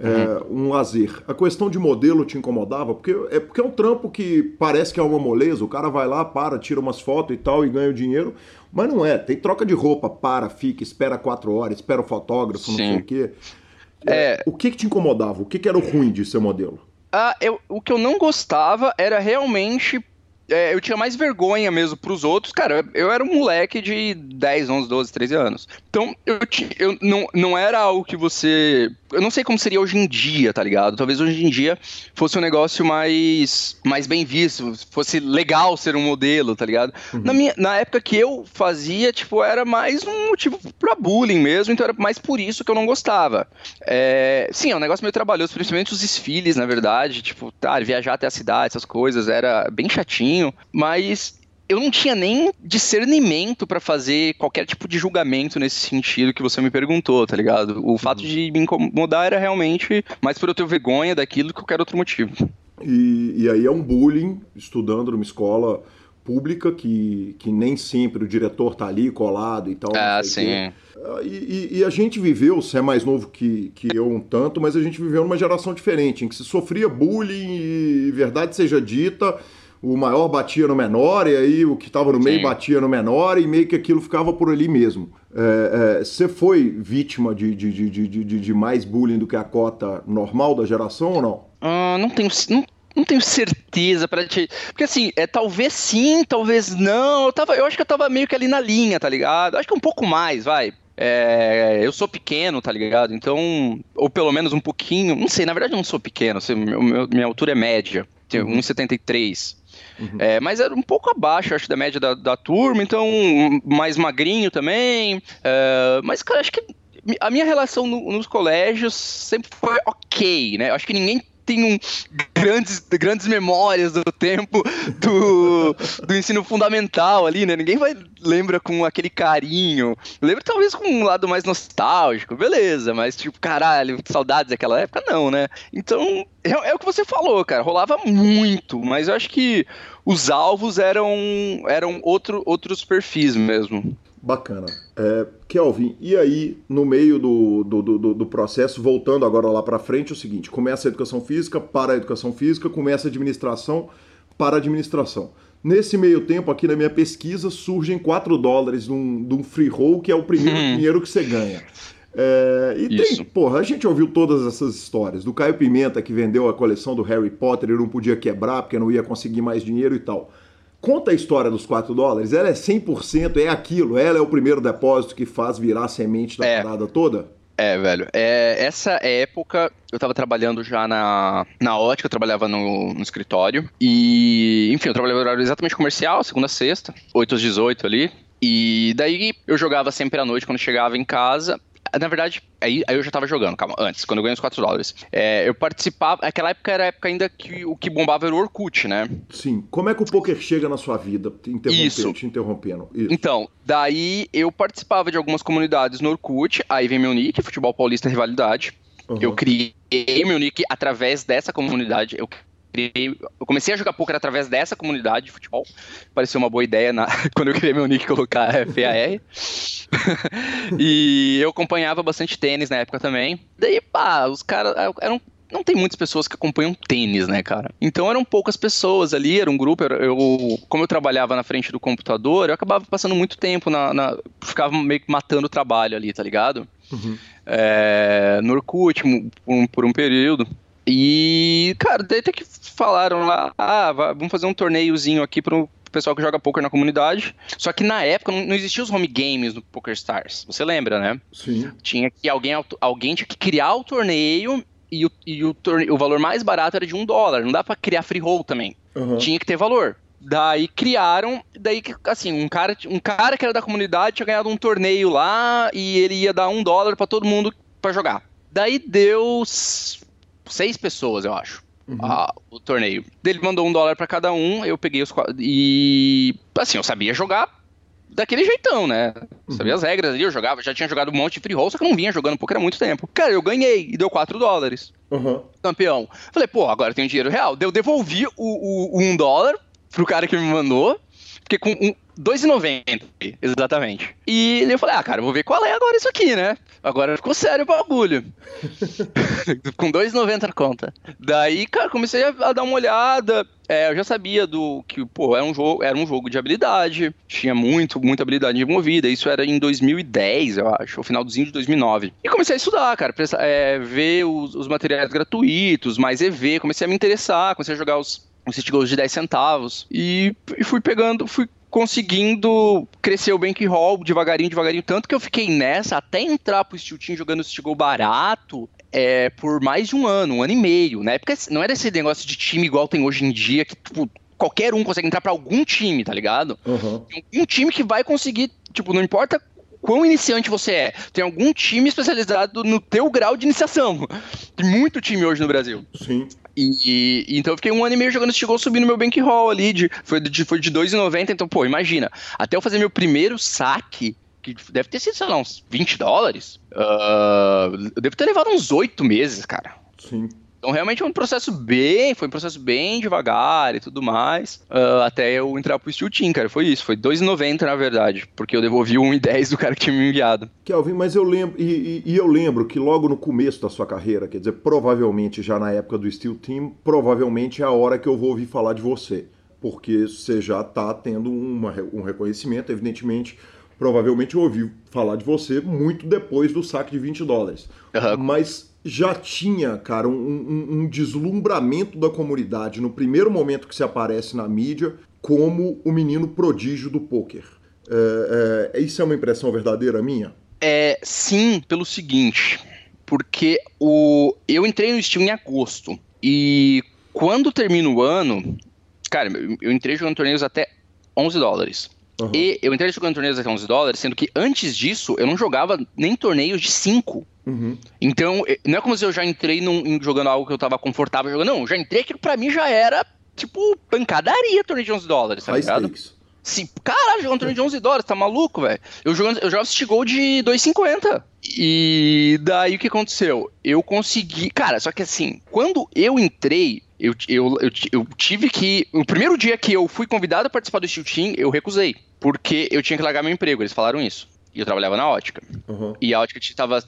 é, uhum. um lazer. A questão de modelo te incomodava? Porque é, porque é um trampo que parece que é uma moleza, o cara vai lá, para, tira umas fotos e tal e ganha o dinheiro. Mas não é, tem troca de roupa, para, fica, espera quatro horas, espera o fotógrafo, Sim. não sei o quê. É... O que, que te incomodava? O que, que era o ruim de ser modelo? Ah, eu, o que eu não gostava era realmente é, eu tinha mais vergonha mesmo pros outros. Cara, eu era um moleque de 10, 11, 12, 13 anos. Então, eu, eu não, não era algo que você. Eu não sei como seria hoje em dia, tá ligado? Talvez hoje em dia fosse um negócio mais, mais bem visto, fosse legal ser um modelo, tá ligado? Uhum. Na, minha, na época que eu fazia, tipo, era mais um motivo pra bullying mesmo, então era mais por isso que eu não gostava. É, sim, é um negócio meio trabalhoso, principalmente os desfiles, na verdade. Tipo, tá, viajar até a cidade, essas coisas, era bem chatinho mas eu não tinha nem discernimento para fazer qualquer tipo de julgamento nesse sentido que você me perguntou, tá ligado? O fato de me incomodar era realmente mais por eu ter vergonha daquilo que qualquer outro motivo. E, e aí é um bullying, estudando numa escola pública, que, que nem sempre o diretor tá ali colado e tal. Ah, sim. Ah, e, e, e, a gente viveu, você é mais novo que, que eu um tanto, mas a gente viveu numa geração diferente, em que se sofria bullying e verdade seja dita, o maior batia no menor, e aí o que estava no meio Sim. batia no menor, e meio que aquilo ficava por ali mesmo. É, é, Você foi vítima de, de, de, de, de- mais bullying do que a cota normal da geração ou não? Ah, não tenho. Não, não tenho certeza para te. Porque assim, é, talvez sim, talvez não. Eu, tava, eu acho que eu tava meio que ali na linha, tá ligado? Acho que um pouco mais, vai. É, eu sou pequeno, tá ligado? Então, ou pelo menos um pouquinho. Não sei, na verdade eu não sou pequeno. assim, meu- meu- minha altura é média. Tenho 1,73. É, mas era um pouco abaixo, acho, da média da, da turma, então mais magrinho também. É, mas, cara, acho que a minha relação no- nos colégios sempre foi ok, né? Acho que ninguém um grandes, grandes memórias do tempo do, do ensino fundamental ali, né? Ninguém vai lembra com aquele carinho. Lembra talvez com um lado mais nostálgico, beleza, mas tipo, caralho, saudades daquela época, não, né? Então, é, é o que você falou, cara, rolava muito, mas eu acho que os alvos eram, eram outro, outros perfis mesmo. Bacana. É, Kelvin, e aí, no meio do, do, do, do processo, voltando agora lá para frente, é o seguinte: começa a educação física, para a educação física, começa a administração, para a administração. Nesse meio tempo, aqui na minha pesquisa, surgem 4 dólares de um, free roll, que é o primeiro Hum. dinheiro que você ganha. É, e Isso. tem, porra, a gente ouviu todas essas histórias. Do Caio Pimenta, que vendeu a coleção do Harry Potter e não podia quebrar porque não ia conseguir mais dinheiro e tal. Conta a história dos 4 dólares. Ela é 100%, é aquilo. Ela é o primeiro depósito que faz virar a semente da É. parada toda? É, velho. É, essa época eu tava trabalhando já na, na ótica, eu trabalhava no, no escritório. E, enfim, eu trabalhava no horário exatamente comercial, segunda a sexta, 8 às 18 ali. E daí eu jogava sempre à noite quando chegava em casa. Na verdade, aí, aí eu já tava jogando, calma, antes, quando eu ganhei os 4 dólares. É, eu participava. Aquela época era a época ainda que o que bombava era o Orkut, né? Sim. Como é que o poker chega na sua vida? Te interrompendo, Isso. te interrompendo. Isso. Então, daí eu participava de algumas comunidades no Orkut, aí vem meu nick, Futebol Paulista Rivalidade. Uhum. Eu criei meu nick através dessa comunidade. Eu criei, eu comecei a jogar poker através dessa comunidade de futebol. Pareceu uma boa ideia na- quando eu criei meu nick colocar FAR. e eu acompanhava bastante tênis na época também. Daí, pá, os caras eram não tem muitas pessoas que acompanham tênis, né, cara? Então eram poucas pessoas ali, era um grupo. era- Eu, como eu trabalhava na frente do computador, eu acabava passando muito tempo na. na ficava meio que matando o trabalho ali, tá ligado? Uhum. é, no Orkut por um, por um período. E, cara, daí até que falaram lá, ah, va- vamos fazer um torneiozinho aqui pro pessoal que joga poker na comunidade. Só que na época não, não existia os home games no Poker Stars. Você lembra, né? Sim. Tinha que alguém, alguém tinha que criar o torneio e o, e o, torne- o valor mais barato era de um dólar. Não dá pra criar free roll também Uhum. tinha que ter valor. Daí criaram, daí que, assim, um cara, um cara que era da comunidade tinha ganhado um torneio lá e ele ia dar um dólar pra todo mundo pra jogar. Daí deu seis pessoas, eu acho, Uhum. a- o torneio. Ele mandou um dólar pra cada um, eu peguei os quatro, e assim, eu sabia jogar daquele jeitão, né? Sabia as regras ali, eu jogava, já tinha jogado um monte de free roll, só que eu não vinha jogando poker há muito tempo. Cara, eu ganhei e deu 4 dólares Uhum. campeão. Falei, pô, agora tem um dinheiro real. Eu devolvi o, o, o um dólar pro cara que me mandou. Fiquei com um, 2,90, exatamente. E eu falei, ah, cara, vou ver qual é agora isso aqui, né? Agora ficou sério o bagulho. com 2,90 na conta. Daí, cara, comecei a, a dar uma olhada. É, eu já sabia do que, pô, era um jogo, era um jogo de habilidade. Tinha muito, muita habilidade envolvida. Isso era em 2010, eu acho, o finalzinho de 2009. E comecei a estudar, cara, prestar- é, ver os, os materiais gratuitos, mais EV, comecei a me interessar, comecei a jogar os, os city goals de 10 centavos. E, e fui pegando, fui conseguindo crescer o bankroll devagarinho, devagarinho, tanto que eu fiquei nessa até entrar pro Steel Team jogando Steel Goal barato, é, por mais de um ano, um ano e meio. Na época não era esse negócio de time igual tem hoje em dia, que tipo, qualquer um consegue entrar pra algum time, tá ligado? Uhum. Tem um time que vai conseguir, tipo, não importa quão iniciante você é, tem algum time especializado no teu grau de iniciação. Tem muito time hoje no Brasil. Sim. E, e- então eu fiquei um ano e meio jogando chegou subindo meu bankroll ali, de, foi de, foi de 2,90, então, pô, imagina, até eu fazer meu primeiro saque, que deve ter sido, sei lá, uns 20 dólares, ah, eu devo ter levado uns 8 meses, cara. Sim. Então realmente é um processo bem, foi um processo bem devagar e tudo mais, ah, até eu entrar pro Steel Team, cara, foi isso, foi 2,90 na verdade, porque eu devolvi o 1,10 do cara que tinha me enviado. Kelvin, mas eu lembro, e, e- e eu lembro que logo no começo da sua carreira, quer dizer, provavelmente já na época do Steel Team, provavelmente é a hora que eu vou ouvir falar de você. porque você já está tendo uma, um reconhecimento, evidentemente. Provavelmente eu ouvi falar de você muito depois do saque de 20 dólares. Uhum. Mas já tinha, cara, um, um, um, deslumbramento da comunidade no primeiro momento que se aparece na mídia como o menino prodígio do poker. É, é, isso é uma impressão verdadeira minha? É, sim, pelo seguinte, porque o, eu entrei no Steam em agosto e quando termina o ano, cara, eu entrei jogando torneios até 11 dólares. Uhum. E eu entrei jogando torneios até 11 dólares, sendo que antes disso eu não jogava nem torneios de 5. Uhum. Então, não é como se eu já entrei num, jogando algo que eu tava confortável jogando. Não, já entrei que pra mim já era, tipo, pancadaria torneio de 11 dólares, tá High ligado? Stakes. Sim, caralho, jogando torneio de 11 dólares, tá maluco, velho? Eu, jogando, eu jogava City Gol de 2,50. E daí o que aconteceu? Eu consegui. Cara, só que assim, quando eu entrei, eu, eu, eu, eu, tive que. O primeiro dia que eu fui convidado a participar do Steel Team, eu recusei. Porque eu tinha que largar meu emprego, eles falaram isso. E eu trabalhava na ótica. Uhum. E a ótica estava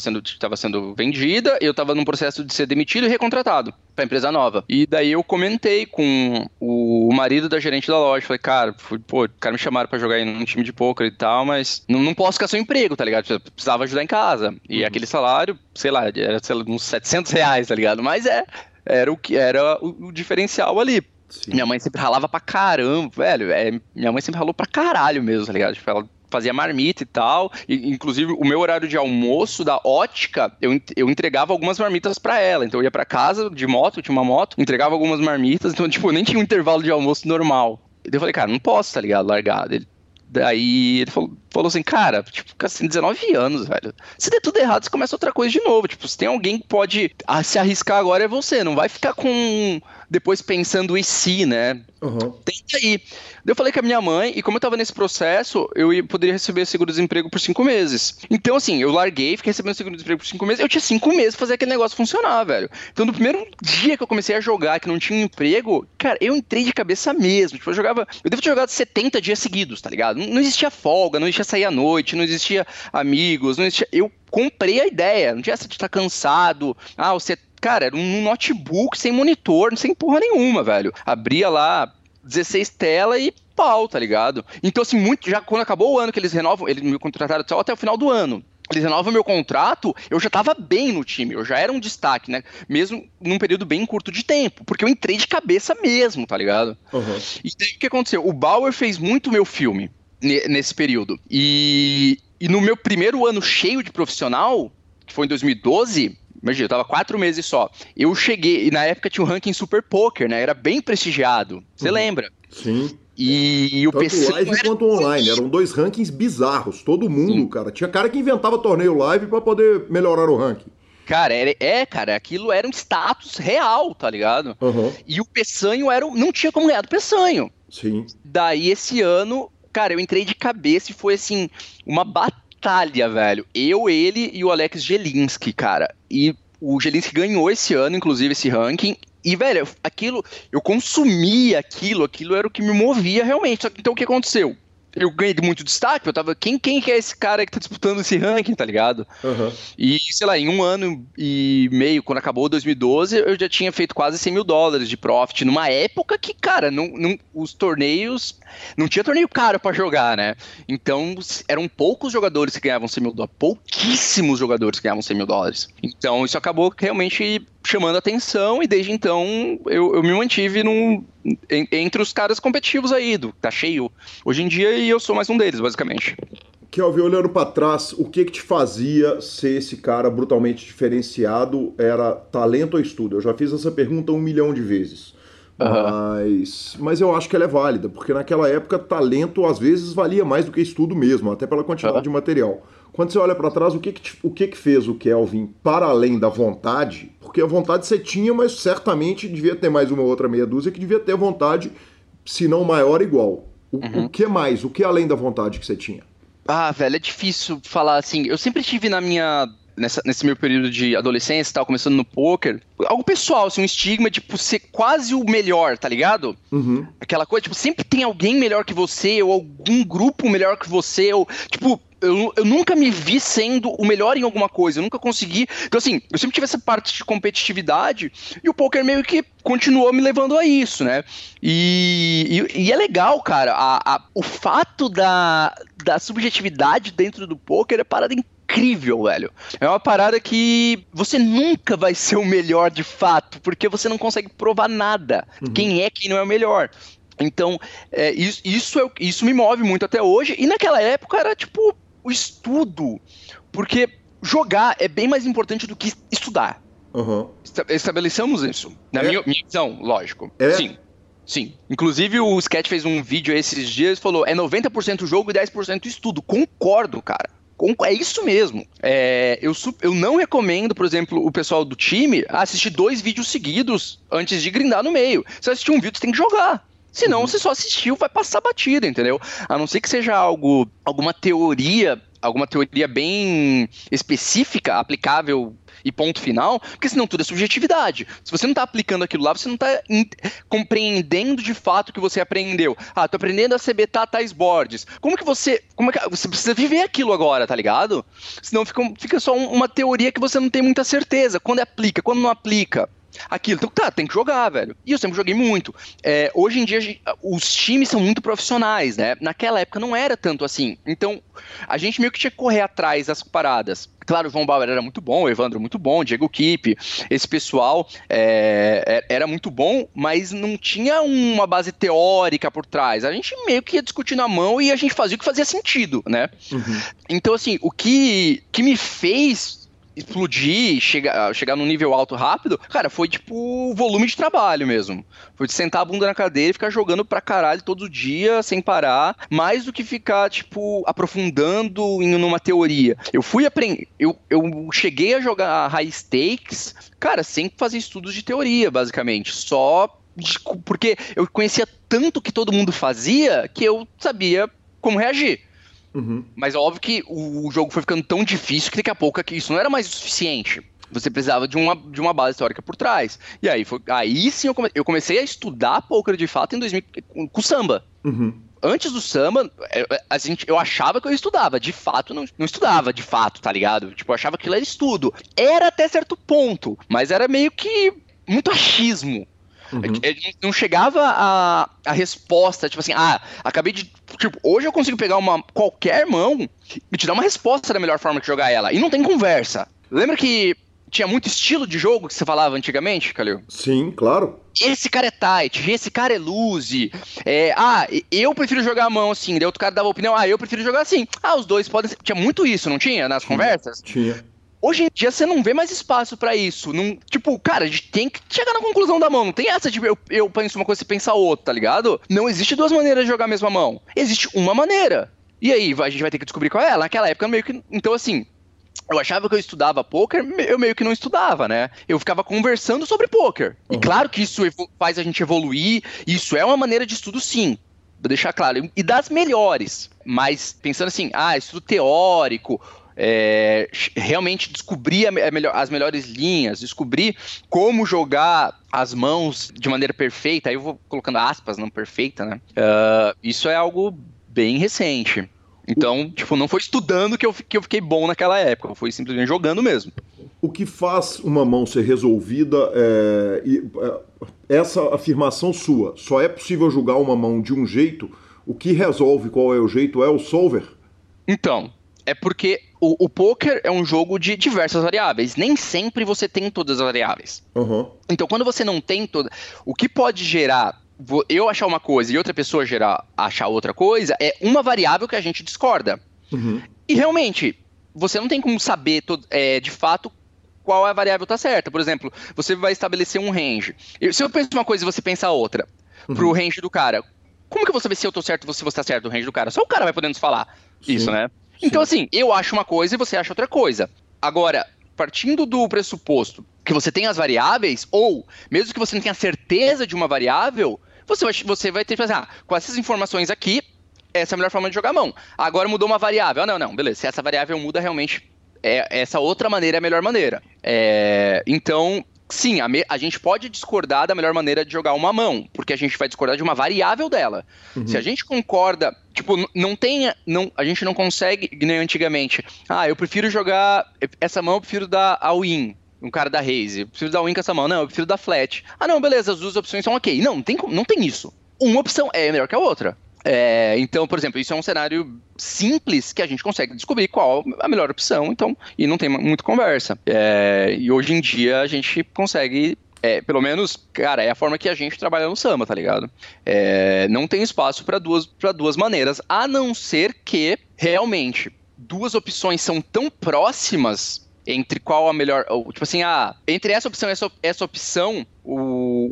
sendo, sendo vendida, eu estava num processo de ser demitido e recontratado pra empresa nova. E daí eu comentei com o marido da gerente da loja. Falei, cara, fui, pô, cara me chamaram para jogar em um time de poker e tal, mas não, não posso ficar sem emprego, tá ligado? Eu precisava ajudar em casa. E uhum. aquele salário, sei lá, era sei lá, uns 700 reais, tá ligado? Mas é, era o que era o, o diferencial ali. Sim. Minha mãe sempre ralava pra caramba, velho. É, minha mãe sempre ralou pra caralho mesmo, tá ligado? Tipo, ela fazia marmita e tal. E, inclusive, o meu horário de almoço da ótica, eu, eu entregava algumas marmitas para ela. Então eu ia para casa de moto, tinha uma moto, entregava algumas marmitas. Então, tipo, nem tinha um intervalo de almoço normal. E eu falei, cara, não posso, tá ligado? Largar. Ele, daí ele falou, falou assim, cara, tipo, assim, 19 anos, velho. Se der tudo errado, você começa outra coisa de novo. Tipo, se tem alguém que pode se arriscar agora é você. Não vai ficar com depois pensando e se, né? Uhum. Tenta aí. Eu falei com a minha mãe, e como eu tava nesse processo, eu poderia receber seguro-desemprego por cinco meses. Então, assim, eu larguei, fiquei recebendo seguro-desemprego por cinco meses, eu tinha cinco meses pra fazer aquele negócio funcionar, velho. Então, no primeiro dia que eu comecei a jogar, que não tinha um emprego, cara, eu entrei de cabeça mesmo. Tipo, eu jogava. Eu devo ter jogado 70 dias seguidos, tá ligado? Não existia folga, não existia sair à noite, não existia amigos, não existia. Eu comprei a ideia, não tinha essa de estar cansado. Ah, você Cara, era um notebook sem monitor, sem porra nenhuma, velho. Abria lá 16 tela e pau, tá ligado? Então, assim, muito. Já quando acabou o ano que eles renovam, eles me contrataram só até o final do ano. Eles renovam meu contrato, eu já tava bem no time, eu já era um destaque, né? Mesmo num período bem curto de tempo, porque eu entrei de cabeça mesmo, tá ligado? Uhum. E daí o que aconteceu? O Bauer fez muito meu filme nesse período. E, e no meu primeiro ano cheio de profissional, que foi em 2012, Imagina, eu tava quatro meses só. Eu cheguei, e na época tinha o um ranking Super Poker, né? Era bem prestigiado. Você uhum. lembra? Sim. E, e o Tanto PC. live era... quanto online. Eram dois rankings bizarros. Todo mundo, Sim. cara. Tinha cara que inventava torneio live para poder melhorar o ranking. Cara, era, é, cara, aquilo era um status real, tá ligado? Uhum. E o Peçanho era. Não tinha como ganhar do Peçanho. Sim. Daí esse ano, cara, eu entrei de cabeça e foi assim, uma batalha batalha, velho. Eu, ele e o Alex Gelinski, cara. E o Gelinski ganhou esse ano, inclusive, esse ranking. E, velho, aquilo, eu consumia aquilo, aquilo era o que me movia realmente. Só que então o que aconteceu? Eu ganhei muito destaque, eu tava, quem, quem que é esse cara que tá disputando esse ranking, tá ligado? Uhum. E, sei lá, em um ano e meio, quando acabou 2012, eu já tinha feito quase 100 mil dólares de profit, numa época que, cara, não, não, os torneios, não tinha torneio caro para jogar, né? Então, eram poucos jogadores que ganhavam 100 mil dólares, pouquíssimos jogadores que ganhavam 100 mil dólares. Então, isso acabou realmente chamando atenção e desde então eu, eu me mantive num, entre os caras competitivos aí, do, tá cheio hoje em dia e eu sou mais um deles, basicamente. Kelvin, olhando para trás, o que que te fazia ser esse cara brutalmente diferenciado? Era talento ou estudo? Eu já fiz essa pergunta um milhão de vezes. Uhum. Mas, mas eu acho que ela é válida, porque naquela época talento às vezes valia mais do que estudo mesmo, até pela quantidade uhum. de material. Quando você olha para trás, o que que, o que que fez o Kelvin para além da vontade? Porque a vontade você tinha, mas certamente devia ter mais uma outra meia dúzia que devia ter vontade, se não maior, igual. O, uhum. o que mais? O que além da vontade que você tinha? Ah, velho, é difícil falar assim. Eu sempre tive na minha nessa, nesse meu período de adolescência e tal, começando no poker, algo pessoal, assim, um estigma de tipo, ser quase o melhor, tá ligado? Uhum. Aquela coisa, tipo, sempre tem alguém melhor que você, ou algum grupo melhor que você, ou, tipo, eu, eu nunca me vi sendo o melhor em alguma coisa, eu nunca consegui. Então, assim, eu sempre tive essa parte de competitividade e o poker meio que continuou me levando a isso, né? E, e, e é legal, cara, a, a, o fato da, da subjetividade dentro do poker é parada incrível, velho. É uma parada que você nunca vai ser o melhor de fato, porque você não consegue provar nada. Uhum. Quem é quem não é o melhor. Então, é, isso, isso, é, isso me move muito até hoje. E naquela época era tipo o estudo. Porque jogar é bem mais importante do que estudar. Uhum. Estabelecemos isso. Na é? minha, minha visão, lógico. É? Sim. Sim. Inclusive, o Sketch fez um vídeo esses dias e falou: é 90% jogo e 10% estudo. Concordo, cara. É isso mesmo. É, eu, eu não recomendo, por exemplo, o pessoal do time assistir dois vídeos seguidos antes de grindar no meio. Se assistir um vídeo, você tem que jogar. Senão, uhum. você só assistiu, vai passar batida, entendeu? A não ser que seja algo, alguma teoria, alguma teoria bem específica, aplicável e ponto final, porque senão tudo é subjetividade. Se você não está aplicando aquilo lá, você não está compreendendo de fato o que você aprendeu. Ah, tô aprendendo a CBTA tais boards. Como que você. Como é que, você precisa viver aquilo agora, tá ligado? Senão fica, fica só uma teoria que você não tem muita certeza. Quando aplica, quando não aplica aquilo. Então, tá, tem que jogar, velho. E eu sempre joguei muito. É, hoje em dia, os times são muito profissionais, né? Naquela época não era tanto assim. Então, a gente meio que tinha que correr atrás das paradas. Claro, o João Bauer era muito bom, o Evandro muito bom, o Diego Kipp, esse pessoal é, é, era muito bom, mas não tinha uma base teórica por trás. A gente meio que ia discutindo a mão e a gente fazia o que fazia sentido, né? Uhum. Então, assim, o que, que me fez explodir, chegar, chegar num nível alto rápido, cara, foi tipo volume de trabalho mesmo. Foi de sentar a bunda na cadeira e ficar jogando pra caralho todo dia, sem parar, mais do que ficar, tipo, aprofundando em uma teoria. Eu fui aprender, eu, eu cheguei a jogar high stakes, cara, sem fazer estudos de teoria, basicamente, só porque eu conhecia tanto que todo mundo fazia que eu sabia como reagir. Uhum. Mas é óbvio que o jogo foi ficando tão difícil que daqui a pouco isso não era mais o suficiente. Você precisava de uma, de uma base teórica por trás. E aí foi. Aí sim eu, come, eu comecei a estudar poker de fato em 2000 com, com samba. Uhum. Antes do samba, é, é, a gente, eu achava que eu estudava. De fato, não, não estudava, de fato, tá ligado? Tipo, eu achava que aquilo era estudo. Era até certo ponto, mas era meio que muito achismo. Uhum. Não chegava a, a resposta, tipo assim, ah, acabei de. Tipo, hoje eu consigo pegar uma qualquer mão e te dar uma resposta da melhor forma de jogar ela. E não tem conversa. Lembra que tinha muito estilo de jogo que você falava antigamente, Calil? Sim, claro. Esse cara é tight, esse cara é loose. É, ah, eu prefiro jogar a mão assim. Daí outro cara dava opinião, ah, eu prefiro jogar assim. Ah, os dois podem ser. Tinha muito isso, não tinha? Nas tinha, conversas? Tinha. Hoje em dia você não vê mais espaço para isso. Não, tipo, cara, a gente tem que chegar na conclusão da mão. Não tem essa de eu, eu penso uma coisa e pensa outra, tá ligado? Não existe duas maneiras de jogar a mesma mão. Existe uma maneira. E aí, a gente vai ter que descobrir qual é. Naquela época, meio que. Então, assim, eu achava que eu estudava poker, eu meio que não estudava, né? Eu ficava conversando sobre poker. Uhum. E claro que isso faz a gente evoluir, isso é uma maneira de estudo, sim. Vou deixar claro. E das melhores. Mas pensando assim, ah, estudo teórico, é, realmente descobrir a melhor, as melhores linhas, descobrir como jogar as mãos de maneira perfeita, aí eu vou colocando aspas, não perfeita, né? Uh, isso é algo bem recente. Então, tipo, não foi estudando que eu, que eu fiquei bom naquela época, foi simplesmente jogando mesmo. O que faz uma mão ser resolvida é, é, essa afirmação sua, só é possível jogar uma mão de um jeito, o que resolve qual é o jeito é o solver? Então, é porque o, o poker é um jogo de diversas variáveis. Nem sempre você tem todas as variáveis. Uhum. Então, quando você não tem toda. O que pode gerar eu achar uma coisa e outra pessoa gerar, achar outra coisa é uma variável que a gente discorda. Uhum. E realmente, você não tem como saber todo, é, de fato qual é a variável tá certa. Por exemplo, você vai estabelecer um range. Se eu penso uma coisa e você pensa outra, uhum. pro range do cara, como que eu vou saber se eu tô certo ou se você tá certo do range do cara? Só o cara vai poder nos falar Sim. isso, né? Então, assim, eu acho uma coisa e você acha outra coisa. Agora, partindo do pressuposto que você tem as variáveis, ou mesmo que você não tenha certeza de uma variável, você vai, você vai ter que fazer, ah, com essas informações aqui, essa é a melhor forma de jogar a mão. Agora mudou uma variável. Ah, não, não, beleza. Se essa variável muda, realmente é, essa outra maneira é a melhor maneira. É, então, sim, a, me, a, gente pode discordar da melhor maneira de jogar uma mão, porque a gente vai discordar de uma variável dela. Uhum. Se a gente concorda, tipo, não tem, não, a gente não consegue, nem antigamente, ah, eu prefiro jogar essa mão, eu prefiro dar all-in, um cara da Raze, eu prefiro dar win com essa mão, não, eu prefiro dar flat. Ah, não, beleza, as duas opções são ok. Não, não tem, não tem isso. Uma opção é melhor que a outra. É, então, por exemplo, isso é um cenário simples que a gente consegue descobrir qual a melhor opção, então, e não tem muita conversa. É, e hoje em dia a gente consegue é, pelo menos, cara, é a forma que a gente trabalha no Samba, tá ligado? É, não tem espaço para duas, duas maneiras, a não ser que realmente duas opções são tão próximas entre qual a melhor. Tipo assim, ah, entre essa opção e essa, essa opção, o,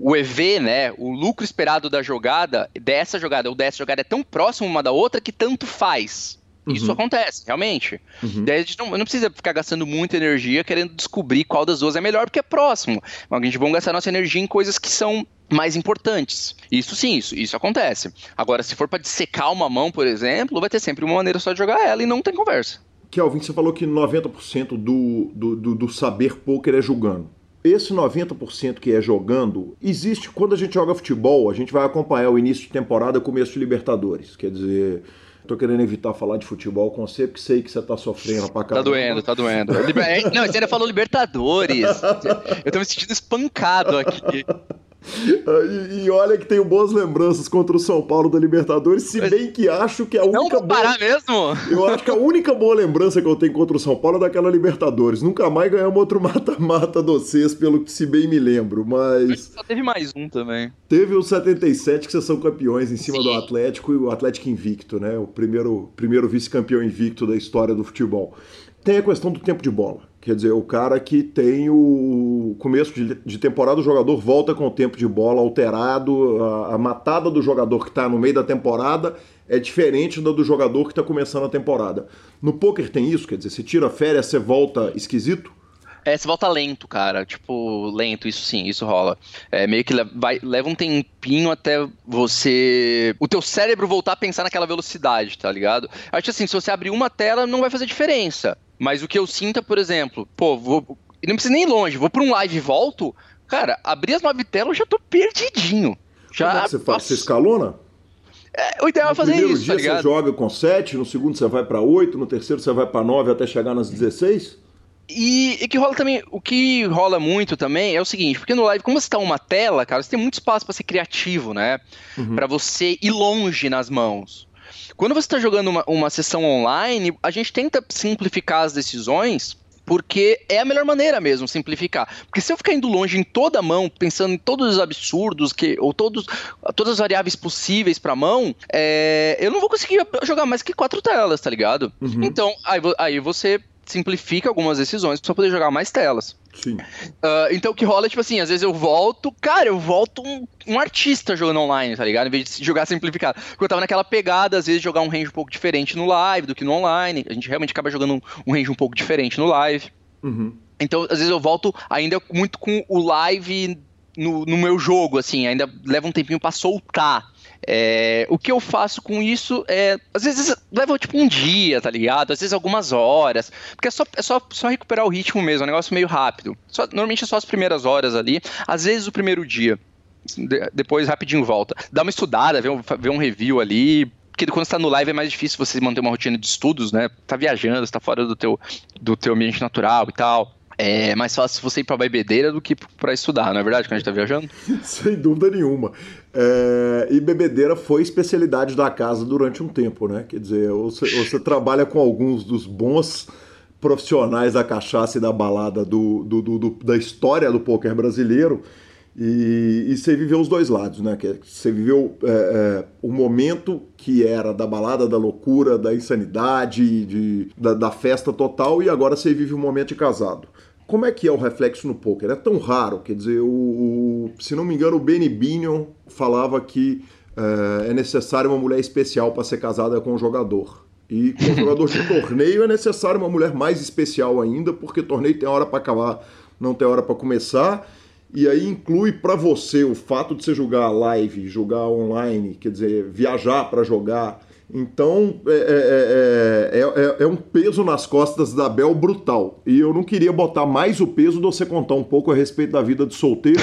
o EV, né? O lucro esperado da jogada, dessa jogada ou dessa jogada é tão próximo uma da outra que tanto faz. Isso uhum. acontece, realmente. Uhum. Daí a gente não, não, precisa ficar gastando muita energia querendo descobrir qual das duas é melhor, porque é próximo. Mas a gente vai gastar nossa energia em coisas que são mais importantes. Isso sim, isso, isso acontece. Agora, se for para dissecar uma mão, por exemplo, vai ter sempre uma maneira só de jogar ela e não tem conversa. Kelvin, você falou que 90% do, do, do, do saber poker é jogando. Esse 90% que é jogando, existe quando a gente joga futebol, a gente vai acompanhar o início de temporada, começo de Libertadores. Quer dizer, tô querendo evitar falar de futebol com você, porque sei que você tá sofrendo pra caramba. Tá doendo, tá doendo. É, não, você ainda falou Libertadores. Eu tô me sentindo espancado aqui. E, e, olha que tenho boas lembranças contra o São Paulo da Libertadores, se bem que acho que a única. Não comparar boa... mesmo? Eu acho que a única boa lembrança que eu tenho contra o São Paulo é daquela Libertadores. Nunca mais ganhamos outro mata-mata do vocês, pelo que se bem me lembro, mas. Só teve mais um também. Teve o 77 que vocês são campeões em cima Sim. do Atlético e o Atlético invicto, né? O primeiro, primeiro vice-campeão invicto da história do futebol. Tem a questão do tempo de bola. Quer dizer, o cara que tem o começo de, temporada, o jogador volta com o tempo de bola alterado, a, matada do jogador que está no meio da temporada é diferente da do jogador que está começando a temporada. No poker tem isso, quer dizer, você tira férias, você volta esquisito? É, você volta lento, cara. Tipo, lento, isso sim, isso rola. É meio que vai, leva um tempinho até você. O teu cérebro voltar a pensar naquela velocidade, tá ligado? Acho assim, se você abrir uma tela, não vai fazer diferença. Mas o que eu sinto é, por exemplo, pô, vou. Não precisa nem ir longe, vou pra um live e volto. Cara, abri as nove telas, eu já tô perdidinho. Já, Como é que você faz? Você escalona? É, o ideal é fazer isso. No primeiro dia tá você joga com 7, no segundo você vai para 8, no terceiro você vai para 9 até chegar nas 16? E, e, que rola também, o que rola muito também é o seguinte, porque no live, como você tá uma tela, cara, você tem muito espaço para ser criativo, né? Uhum. Para você ir longe nas mãos. Quando você está jogando uma, uma sessão online, a gente tenta simplificar as decisões porque é a melhor maneira mesmo, simplificar. Porque se eu ficar indo longe em toda a mão, pensando em todos os absurdos, que, ou todos, todas as variáveis possíveis para a mão, é, eu não vou conseguir jogar mais que quatro telas, tá ligado? Uhum. Então, aí, aí você simplifica algumas decisões para poder jogar mais telas. Sim. Uh, então o que rola é tipo assim, às vezes eu volto, cara, eu volto um, um, artista jogando online, tá ligado? Em vez de jogar simplificado. Porque eu tava naquela pegada, às vezes, de jogar um range um pouco diferente no live do que no online. A gente realmente acaba jogando um, um range um pouco diferente no live. Uhum. Então, às vezes eu volto ainda muito com o live no, no meu jogo, assim, ainda leva um tempinho para soltar. É, o que eu faço com isso é. Às vezes leva tipo um dia, tá ligado? Às vezes algumas horas. Porque é só, é só, só recuperar o ritmo mesmo, é um negócio meio rápido. Só, normalmente é só as primeiras horas ali, às vezes o primeiro dia. De, depois rapidinho volta. Dá uma estudada, vê um, vê um review ali, porque quando você tá no live é mais difícil você manter uma rotina de estudos, né? Tá viajando, você tá fora do teu, do teu ambiente natural e tal. É mais fácil você ir pra bebedeira do que para estudar, não é verdade, quando a gente tá viajando? Sem dúvida nenhuma. É, e bebedeira foi especialidade da casa durante um tempo, né? Quer dizer, você, você trabalha com alguns dos bons profissionais da cachaça e da balada do, do, do, do da história do poker brasileiro. E, e, você viveu os dois lados, né? Você viveu é, é, o momento que era da balada, da loucura, da insanidade, de, da, da, festa total, e agora você vive o momento de casado. Como é que é o reflexo no poker? É tão raro, quer dizer, o, o se não me engano, o Benny Binion falava que é, é necessário uma mulher especial para ser casada com um jogador. E com um jogador de torneio é necessário uma mulher mais especial ainda, porque torneio tem hora para acabar, não tem hora para começar. E aí inclui para você o fato de você jogar live, jogar online, quer dizer, viajar para jogar Então é, é, é, é, um peso nas costas da Bel brutal. E eu não queria botar mais o peso de você contar um pouco a respeito da vida de solteiro.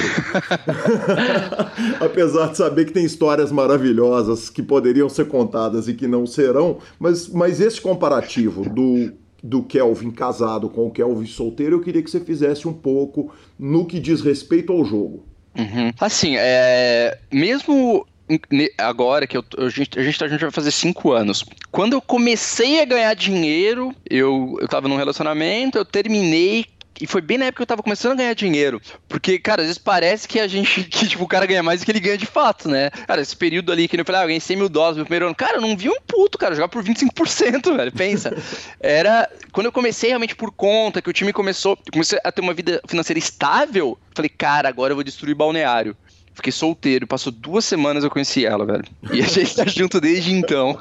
Apesar de saber que tem histórias maravilhosas que poderiam ser contadas e que não serão, mas, mas esse comparativo do do Kelvin casado com o Kelvin solteiro, eu queria que você fizesse um pouco no que diz respeito ao jogo. Uhum. Assim, é, mesmo agora que eu, a, gente, a gente tá, a gente vai fazer cinco anos. Quando eu comecei a ganhar dinheiro, eu, eu tava num relacionamento, eu terminei, e foi bem na época que eu tava começando a ganhar dinheiro. Porque, cara, às vezes parece que a gente, que tipo, o cara ganha mais do que ele ganha de fato, né? Cara, esse período ali que eu falei, ah, eu ganhei 100 mil dólares no primeiro ano. Cara, eu não vi um puto, cara, jogar por 25%, velho, pensa. Era, quando eu comecei realmente por conta, que o time começou, comecei a ter uma vida financeira estável, falei, cara, agora eu vou destruir balneário. Fiquei solteiro, passou duas semanas eu conheci ela, velho. E a gente tá junto desde então.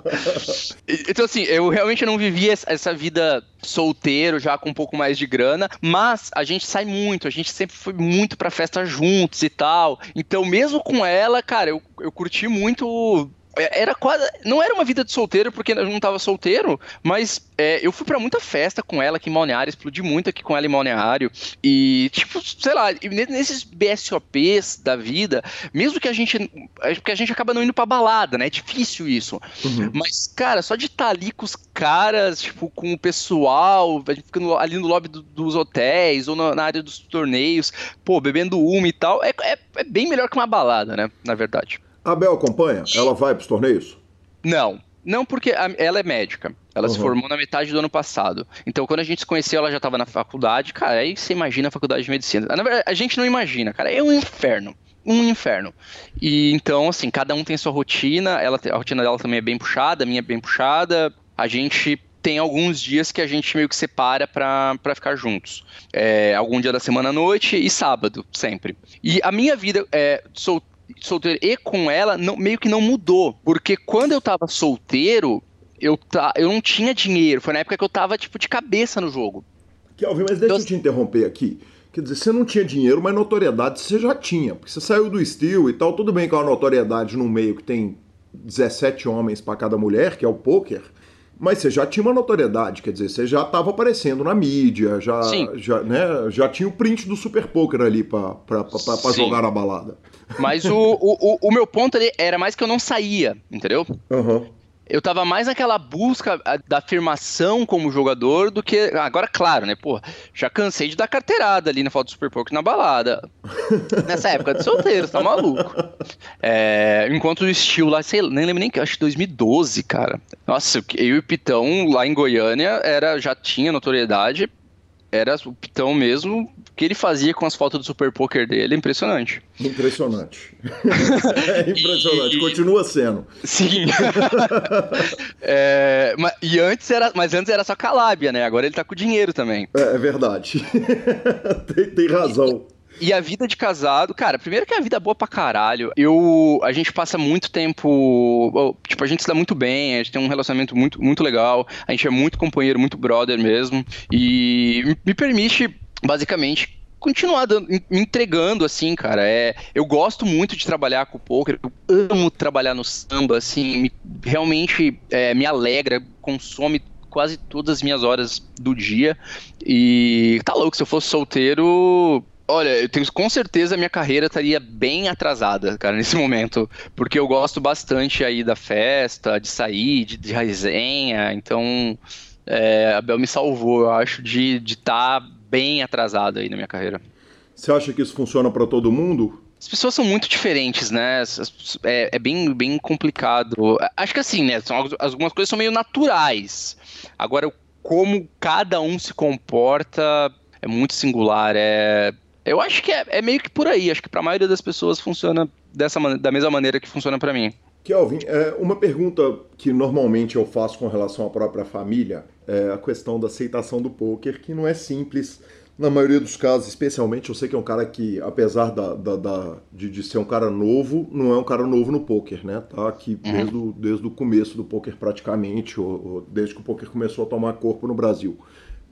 Então, assim, eu realmente não vivia essa vida solteiro, já com um pouco mais de grana, mas a gente sai muito, a gente sempre foi muito pra festa juntos e tal. Então, mesmo com ela, cara, eu, eu curti muito era quase. Não era uma vida de solteiro, porque eu não tava solteiro, mas é, eu fui para muita festa com ela aqui em Balneário, explodi muito aqui com ela em Balneário. E, tipo, sei lá, nesses BSOPs da vida, mesmo que a gente. É, porque a gente acaba não indo pra balada, né? É difícil isso. Uhum. Mas, cara, só de estar tá ali com os caras, tipo, com o pessoal, ficando ali no lobby do, dos hotéis ou na, na, área dos torneios, pô, bebendo uma e tal, é, é, é bem melhor que uma balada, né? Na verdade. A Bel acompanha? Ela vai para os torneios? Não. Não, porque ela é médica. Ela uhum. se formou na metade do ano passado. Então, quando a gente se conheceu, ela já estava na faculdade. Cara, aí você imagina a faculdade de medicina. Na verdade, a gente não imagina, cara. É um inferno. Um inferno. E então, assim, cada um tem sua rotina. Ela, a rotina dela também é bem puxada, a minha é bem puxada. A gente tem alguns dias que a gente meio que separa para ficar juntos. É, algum dia da semana à noite e sábado, sempre. E a minha vida é, sou solteiro e com ela não, meio que não mudou. Porque quando eu tava solteiro, eu, tá, eu não tinha dinheiro. Foi na época que eu tava, tipo, de cabeça no jogo. Kelvin, mas deixa então, eu te interromper aqui. Quer dizer, você não tinha dinheiro, mas notoriedade você já tinha. Porque você saiu do Steel e tal, tudo bem com a notoriedade num meio que tem 17 homens para cada mulher, que é o poker. Mas você já tinha uma notoriedade, quer dizer, você já estava aparecendo na mídia, já, já, né, já tinha o print do Super Poker ali para jogar na balada. Mas o, o, o, meu ponto ali era mais que eu não saía, entendeu? Uhum eu tava mais naquela busca da afirmação como jogador do que. Agora, claro, né? Pô, já cansei de dar carteirada ali na foto do Super Poker na balada. Nessa época de solteiro, tá maluco. É, enquanto o estilo lá, sei nem lembro nem que, acho que 2012, cara. Nossa, eu e o Pitão lá em Goiânia era, já tinha notoriedade era o Pitão mesmo, que ele fazia com as fotos do Super Poker dele, impressionante. Impressionante. é impressionante, e... continua sendo. Sim. é, mas, e antes era, mas antes era só Calábia, né? Agora ele tá com dinheiro também. É, é verdade. tem, tem razão. E a vida de casado, cara, primeiro que é a vida é boa pra caralho. Eu. A gente passa muito tempo. Tipo, a gente se dá muito bem, a gente tem um relacionamento muito, muito legal. A gente é muito companheiro, muito brother mesmo. E me permite, basicamente, continuar dando, me entregando, assim, cara. É, eu gosto muito de trabalhar com o poker, eu amo trabalhar no samba, assim, me, realmente é, me alegra, consome quase todas as minhas horas do dia. E tá louco, se eu fosse solteiro, Olha, eu tenho com certeza a minha carreira estaria bem atrasada, cara, nesse momento. Porque eu gosto bastante aí da festa, de sair, de, de resenha. Então, é, a Bel me salvou, eu acho, de estar tá bem atrasado aí na minha carreira. Você acha que isso funciona para todo mundo? As pessoas são muito diferentes, né? É, é, bem, bem complicado. Acho que assim, né? São, algumas coisas são meio naturais. Agora, como cada um se comporta é muito singular. É, eu acho que é, é meio que por aí. Acho que para a maioria das pessoas funciona dessa da mesma maneira que funciona para mim. Kelvin, é, uma pergunta que normalmente eu faço com relação à própria família é a questão da aceitação do poker, que não é simples. Na maioria dos casos, especialmente, eu sei que é um cara que, apesar da, da, da de, de, ser um cara novo, não é um cara novo no poker, né? Tá aqui uhum. desde, o, desde o começo do poker praticamente, ou, ou desde que o poker começou a tomar corpo no Brasil.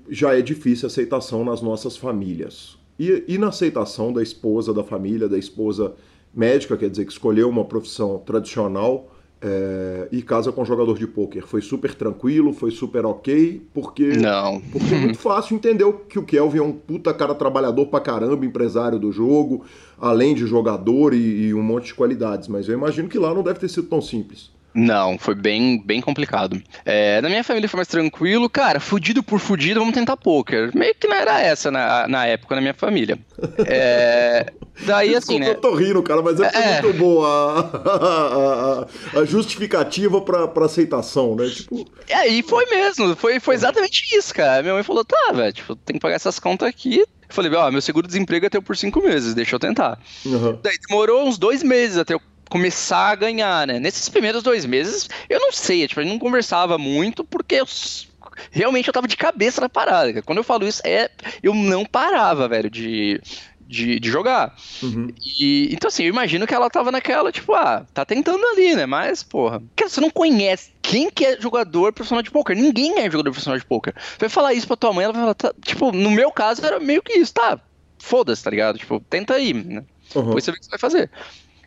Já é difícil a aceitação nas nossas famílias. E, e na aceitação da esposa da família, da esposa médica, quer dizer, que escolheu uma profissão tradicional, é, e casa com jogador de pôquer? Foi super tranquilo, foi super ok? Porque, Não. porque é muito fácil entender que o Kelvin é um puta cara trabalhador pra caramba, empresário do jogo, além de jogador e, e um monte de qualidades. Mas eu imagino que lá não deve ter sido tão simples. Não, foi bem, bem complicado. É, na minha família foi mais tranquilo. Cara, fudido por fudido, vamos tentar poker. Meio que não era essa na, na época na minha família. É, daí assim, né? Eu tô rindo, cara, mas é, É. muito boa a, a- a justificativa pra, pra aceitação, né? Tipo, E aí foi mesmo, foi, foi exatamente isso, cara. Minha mãe falou, tá, velho, tipo, tem que pagar essas contas aqui. Eu falei, ó, meu seguro-desemprego é teu por cinco meses, deixa eu tentar. aham. Daí demorou uns dois meses até eu começar a ganhar, né? Nesses primeiros dois meses, eu não sei, tipo, a gente não conversava muito porque eu realmente eu tava de cabeça na parada. Quando eu falo isso, é eu não parava, velho, de, de, de jogar. Uhum. E, então, assim, eu imagino que ela tava naquela, tipo, ah, tá tentando ali, né? Mas, porra, cara, você não conhece quem que é jogador profissional de poker. Ninguém é jogador profissional de poker. Você vai falar isso pra tua mãe, ela vai falar, tá, tipo, no meu caso era meio que isso, tá? Foda-se, tá ligado? Tipo, tenta aí, né? Aham. Depois você vê o que você vai fazer.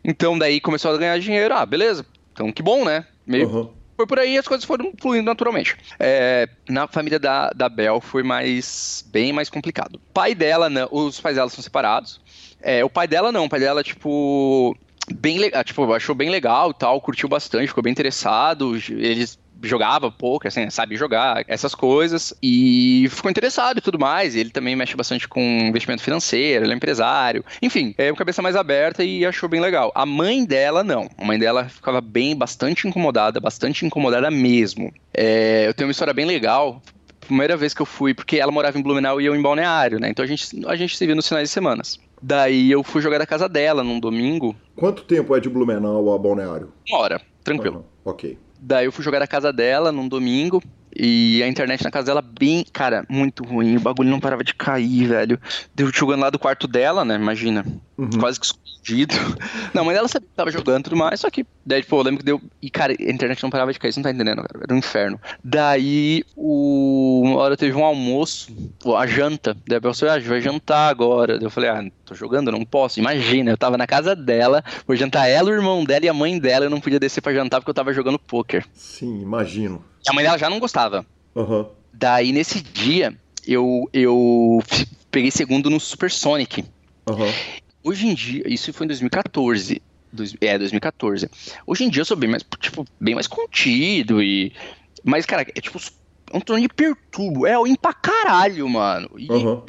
Então, daí começou a ganhar dinheiro. Ah, beleza. Então, que bom, né? Meio Aham. foi por aí e as coisas foram fluindo naturalmente. É, na família da, da Bel foi mais bem mais complicado. O pai dela, não, os pais dela são separados. É, o pai dela não, o pai dela, tipo, bem legal, tipo, achou bem legal e tal, curtiu bastante, ficou bem interessado. Eles jogava pouco, assim, sabe jogar, essas coisas, e ficou interessado e tudo mais. Ele também mexe bastante com investimento financeiro, ele é empresário, enfim, é uma cabeça mais aberta e achou bem legal. A mãe dela, não. A mãe dela ficava bem, bastante incomodada, bastante incomodada mesmo. É, eu tenho uma história bem legal. Primeira vez que eu fui, porque ela morava em Blumenau e eu em Balneário, né? Então a gente, a gente se via nos finais de semanas. Daí eu fui jogar da casa dela num domingo, Quanto tempo é de Blumenau a Balneário? uma hora, tranquilo. Aham. Ok. Daí eu fui jogar na casa dela num domingo. E a internet na casa dela bem, cara, muito ruim. O bagulho não parava de cair, velho. Deu jogando lá do quarto dela, né? Imagina. Uhum. Quase que escondido. Não, mas ela sabia que tava jogando e tudo mais, só que daí, pô, eu lembro que deu. E, cara, a internet não parava de cair, você não tá entendendo, cara. Era um inferno. Daí, o... uma hora teve um almoço, a janta. Daí a pessoa, ah, a gente vai jantar agora. Daí eu falei, ah, tô jogando, não posso. Imagina, eu tava na casa dela, vou jantar ela, o irmão dela e a mãe dela. Eu não podia descer pra jantar porque eu tava jogando poker. Sim, imagino. E a mãe dela já não gostava. Aham. Daí, nesse dia, eu, eu peguei segundo no Super Sonic. Aham. Hoje em dia, isso foi em 2014. Dois- é, 2014. Hoje em dia eu sou bem mais, tipo, bem mais contido e. Mas, cara, é tipo. É um torneio de perturbo. É ruim pra caralho, mano. E, Aham.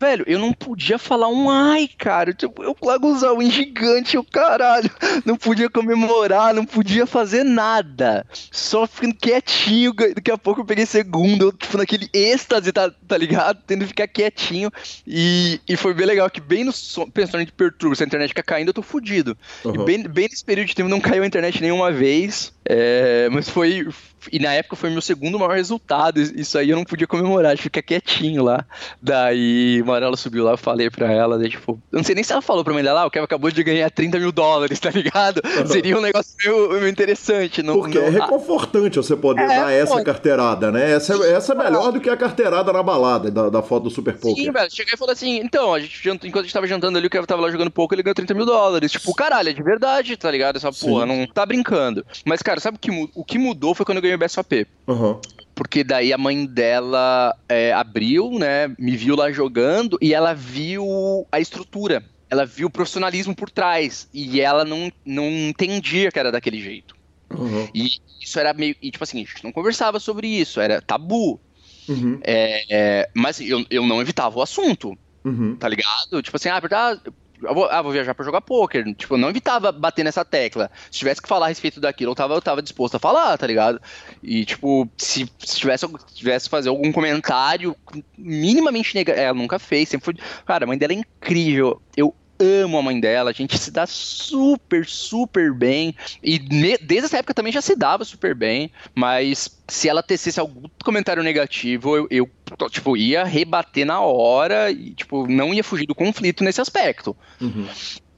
Velho, eu não podia falar um ai, cara. Tipo, eu usar um gigante, o caralho. Não podia comemorar, não podia fazer nada. Só ficando quietinho. Daqui a pouco eu peguei segundo, eu, tipo, naquele êxtase, tá, tá ligado? Tendo que ficar quietinho. E, e foi bem legal que, bem no som, pensando de perturbo, se a internet ficar caindo, eu tô fudido. E Aham. bem, bem nesse período de tempo não caiu a internet nenhuma vez. é, mas foi. E na época foi meu segundo maior resultado. Isso aí eu não podia comemorar, de ficar quietinho lá. Daí, uma hora ela subiu lá, eu falei pra ela, daí, tipo, eu não sei nem se ela falou pra mãe dela, ah, o Kevin acabou de ganhar 30 mil dólares, tá ligado? Seria um negócio meio, meio interessante. Não, Porque não- é reconfortante você poder É, dar essa pô. carteirada, né? Essa, é- essa é melhor do que a carteirada na balada da, da foto do Super Sim, Poker. velho. Cheguei e falei assim, então, a gente enquanto a gente tava jantando ali, o Kevin tava lá jogando pouco, ele ganhou 30 mil dólares. Tipo, caralho, é de verdade, tá ligado? Essa Sim. porra, não tá brincando. Mas, cara, sabe o que, o que mudou foi quando eu ganhei o BSOP. Aham. Porque daí a mãe dela é, abriu, né? Me viu lá jogando e ela viu a estrutura. Ela viu o profissionalismo por trás. E ela não, não entendia que era daquele jeito. Aham. E isso era meio. E, tipo assim, a gente não conversava sobre isso, era tabu. Uhum. É, mas assim, eu, eu não evitava o assunto, Uhum. tá ligado? Tipo assim, ah, eu vou, ah, vou viajar pra jogar poker. Tipo, não evitava bater nessa tecla. Se tivesse que falar a respeito daquilo, eu tava, eu tava disposto a falar, tá ligado? E, tipo, se, se tivesse, se tivesse fazer algum comentário minimamente negativo. Ela nunca fez, sempre foi. Cara, a mãe dela é incrível. Eu amo a mãe dela, a gente se dá super, super bem. E desde essa época também já se dava super bem. Mas se ela tecesse algum comentário negativo, eu, eu, tipo, ia rebater na hora e, tipo, não ia fugir do conflito nesse aspecto. Uhum.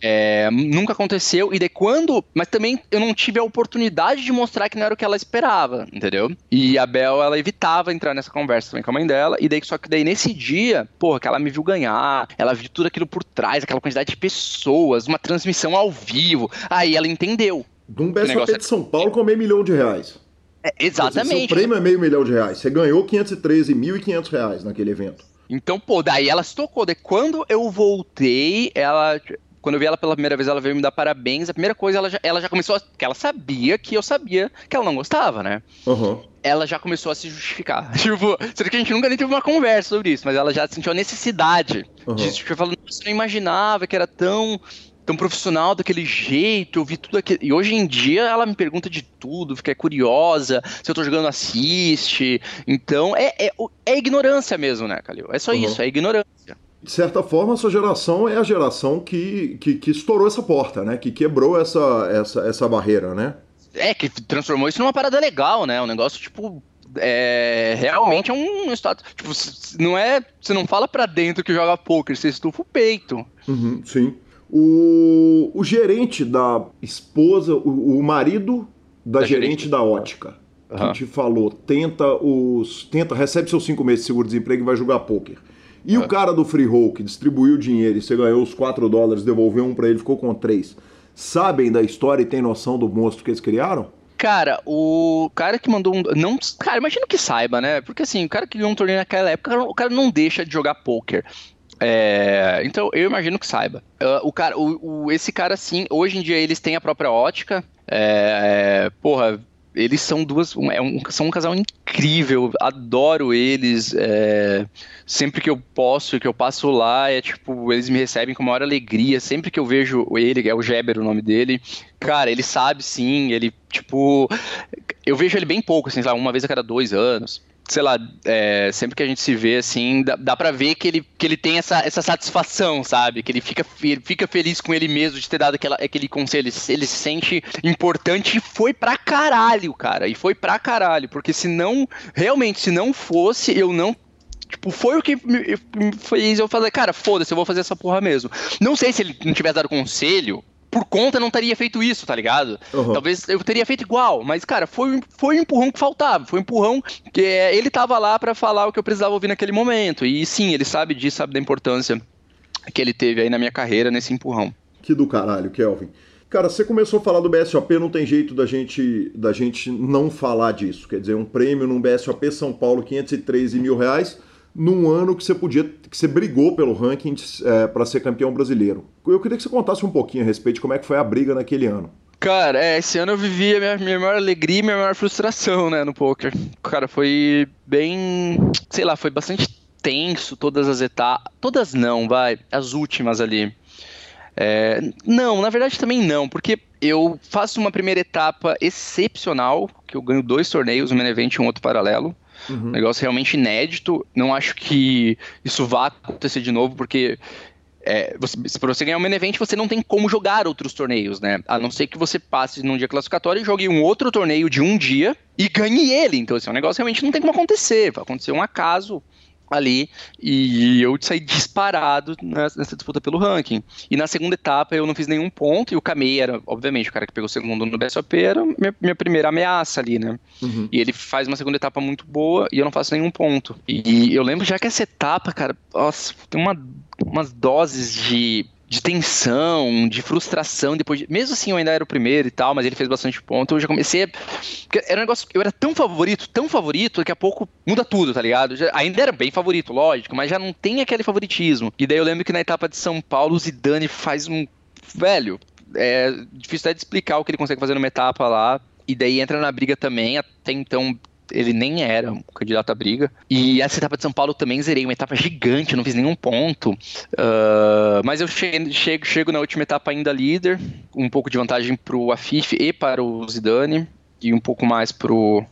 É, nunca aconteceu, e daí quando. Mas também eu não tive a oportunidade de mostrar que não era o que ela esperava, entendeu? E a Bel, ela evitava entrar nessa conversa também com a mãe dela, e daí só que daí nesse dia, porra, que ela me viu ganhar, ela viu tudo aquilo por trás, aquela quantidade de pessoas, uma transmissão ao vivo, aí ela entendeu. De um BSOP de São Paulo com meio milhão de reais. É, exatamente. Seu prêmio é meio milhão de reais. Você ganhou 513.500 reais naquele evento. Então, pô, daí ela se tocou. Daí quando eu voltei, ela. Quando eu vi ela pela primeira vez, ela veio me dar parabéns. A primeira coisa, ela já, ela já começou a. que ela sabia que eu sabia que ela não gostava, né? Uhum. Ela já começou a se justificar. Tipo, será que a gente nunca nem teve uma conversa sobre isso, mas ela já sentiu a necessidade uhum. de justificar, falando, nossa, eu não imaginava que era tão tão profissional daquele jeito, eu vi tudo aquilo. E hoje em dia ela me pergunta de tudo, fica curiosa, se eu tô jogando, assiste. Então é, é, é ignorância mesmo, né, Calil? É só uhum. isso, é ignorância. De certa forma, a sua geração é a geração que, que, que estourou essa porta, né? Que quebrou essa, essa, essa barreira, né? É, que transformou isso numa parada legal, né? Um negócio, tipo, é, realmente é um status. Tipo, não é. Você não fala pra dentro que joga poker, você estufa o peito. Uhum, sim. O, o gerente da esposa, o, o marido da, da gerente, gerente, da ótica, uhum. que te falou, tenta os. Tenta, recebe seus cinco meses de seguro-desemprego e vai jogar poker. E o cara do free roll que distribuiu o dinheiro e você ganhou os 4 dólares, devolveu um para ele, ficou com 3. Sabem da história e tem noção do monstro que eles criaram? Cara, o cara que mandou um. Não, cara, imagino que saiba, né? Porque assim, o cara que ganhou um torneio naquela época, o cara não deixa de jogar poker. É, então, eu imagino que saiba. Uh, o cara, o, o, esse cara, sim, hoje em dia eles têm a própria ótica. É, porra, eles são duas. Um, é um, são um casal incrível, adoro eles. É, sempre que eu posso, que eu passo lá, é tipo, eles me recebem com maior alegria. Sempre que eu vejo ele, é o Geber o nome dele, cara, ele sabe sim, ele, tipo. Eu vejo ele bem pouco, assim, lá, uma vez a cada dois anos sei lá, é, sempre que a gente se vê assim, dá, dá pra ver que ele, que ele tem essa, essa satisfação, sabe? Que ele fica, ele fica feliz com ele mesmo de ter dado aquela, aquele conselho. Ele, ele se sente importante e foi pra caralho, cara. E foi pra caralho. Porque se não, realmente, se não fosse, eu não Tipo, foi o que me fez eu fazer, cara, foda-se, eu vou fazer essa porra mesmo. Não sei se ele não tivesse dado conselho, por conta não teria feito isso, tá ligado? Uhum. Talvez eu teria feito igual, mas, cara, foi, foi um empurrão que faltava. Foi um empurrão que é, ele tava lá para falar o que eu precisava ouvir naquele momento. E sim, ele sabe disso, sabe da importância que ele teve aí na minha carreira nesse empurrão. Que do caralho, Kelvin. Cara, você começou a falar do BSOP, não tem jeito da gente, da gente não falar disso. Quer dizer, um prêmio num BSOP São Paulo, 513 mil reais num ano que você podia, que você brigou pelo ranking é, para ser campeão brasileiro. Eu queria que você contasse um pouquinho a respeito de como é que foi a briga naquele ano. Cara, é, esse ano eu vivi a minha, minha maior alegria e minha maior frustração, né, no poker. Cara, foi bem, sei lá, foi bastante tenso todas as etapas, todas não, vai, as últimas ali. É, não, na verdade também não, porque eu faço uma primeira etapa excepcional, que eu ganho dois torneios, um main event e um outro paralelo. Uhum. Um negócio realmente inédito. Não acho que isso vá acontecer de novo, porque é, você, para você ganhar um main event, você não tem como jogar outros torneios, né? A não ser que você passe num dia classificatório e jogue um outro torneio de um dia e ganhe ele. Então, assim, é um negócio realmente não tem como acontecer. Vai acontecer um acaso ali e eu saí disparado nessa disputa pelo ranking. E na segunda etapa eu não fiz nenhum ponto e o Kamei era, obviamente, o cara que pegou o segundo no BSOP era minha, minha primeira ameaça ali, né? Uhum. E ele faz uma segunda etapa muito boa e eu não faço nenhum ponto. E eu lembro já que essa etapa, cara, nossa, tem uma, umas doses de de tensão, de frustração depois de... Mesmo assim, eu ainda era o primeiro e tal, mas ele fez bastante ponto. Eu já comecei. Era um negócio... Eu era tão favorito, tão favorito, daqui a pouco muda tudo, tá ligado? Já... Ainda era bem favorito, lógico, mas já não tem aquele favoritismo. E daí eu lembro que na etapa de São Paulo, o Zidane faz um... Velho, é difícil até de explicar o que ele consegue fazer numa etapa lá. E daí entra na briga também, até então ele nem era um candidato à briga. E essa etapa de São Paulo também zerei, uma etapa gigante, não fiz nenhum ponto. Uh, mas eu chego, chego, chego na última etapa ainda líder, um pouco de vantagem para o Afif e para o Zidane, e um pouco mais pro,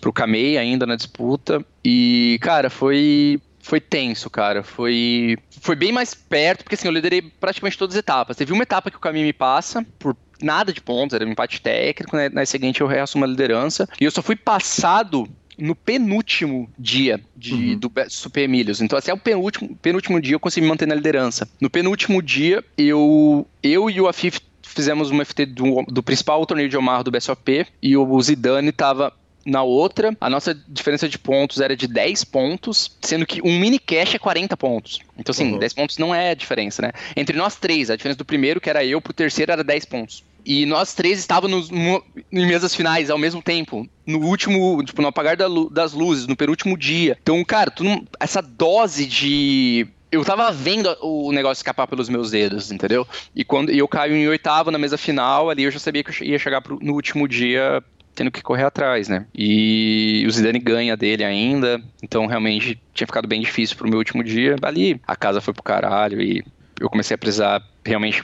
pro Kamei ainda na disputa. E, cara, foi foi tenso, cara. Foi foi bem mais perto, porque assim, eu liderei praticamente todas as etapas. Teve uma etapa que o caminho me passa, por nada de pontos, era um empate técnico, né? na seguinte eu reassumo a liderança. E eu só fui passado no penúltimo dia de, uhum. do Super Emílios. Então, até o penúltimo, penúltimo dia eu consegui manter na liderança. No penúltimo dia, eu, eu e o Afif fizemos uma FT do, do principal torneio de Omar do BSOP e o Zidane estava na outra, a nossa diferença de pontos era de 10 pontos, sendo que um mini cash é 40 pontos. Então, assim, uhum. 10 pontos não é a diferença, né? Entre nós três, a diferença do primeiro, que era eu, pro terceiro, era 10 pontos. E nós três estávamos em mesas finais ao mesmo tempo. No último, tipo, no apagar da, das luzes, no penúltimo dia. Então, cara, essa dose de eu tava vendo o negócio escapar pelos meus dedos, entendeu? E quando eu caio em oitavo na mesa final, ali eu já sabia que eu ia chegar pro, no último dia tendo que correr atrás, né? E o Zidane ganha dele ainda, então realmente tinha ficado bem difícil pro meu último dia. Ali a casa foi pro caralho e eu comecei a precisar realmente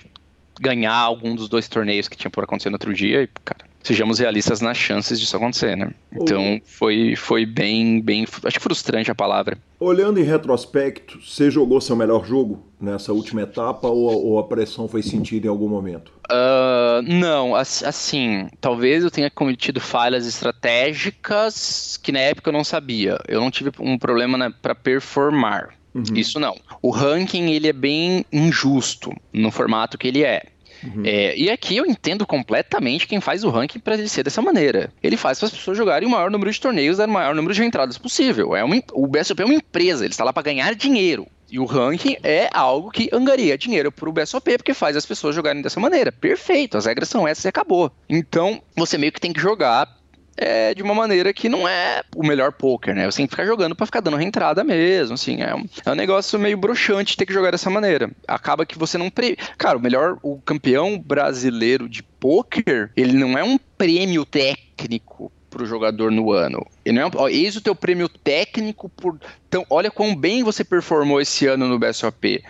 ganhar algum dos dois torneios que tinha por acontecer no outro dia e, cara, sejamos realistas nas chances disso acontecer, né? Então foi, foi bem, bem, acho que frustrante a palavra. Olhando em retrospecto, você jogou seu melhor jogo nessa última etapa ou, ou a pressão foi sentida em algum momento? Uh, não, assim, talvez eu tenha cometido falhas estratégicas que na época eu não sabia. Eu não tive um problema né, para performar. Uhum. Isso não. O ranking ele é bem injusto no formato que ele é. Uhum. É, e aqui eu entendo completamente quem faz o ranking para ele ser dessa maneira. Ele faz para as pessoas jogarem o maior número de torneios, o maior número de entradas possível. É uma, o BSOP é uma empresa, ele está lá para ganhar dinheiro. E o ranking é algo que angaria dinheiro para o BSOP, porque faz as pessoas jogarem dessa maneira. Perfeito, as regras são essas e acabou. Então, você meio que tem que jogar é, de uma maneira que não é o melhor poker, né? Você tem que ficar jogando para ficar dando reentrada mesmo, assim. É um, é um negócio meio broxante ter que jogar dessa maneira. Acaba que você não... Pre... Cara, o melhor... O campeão brasileiro de poker, ele não é um prêmio técnico pro jogador no ano. E não é, ó, eis o teu prêmio técnico por. Então, olha quão bem você performou esse ano no BSOP.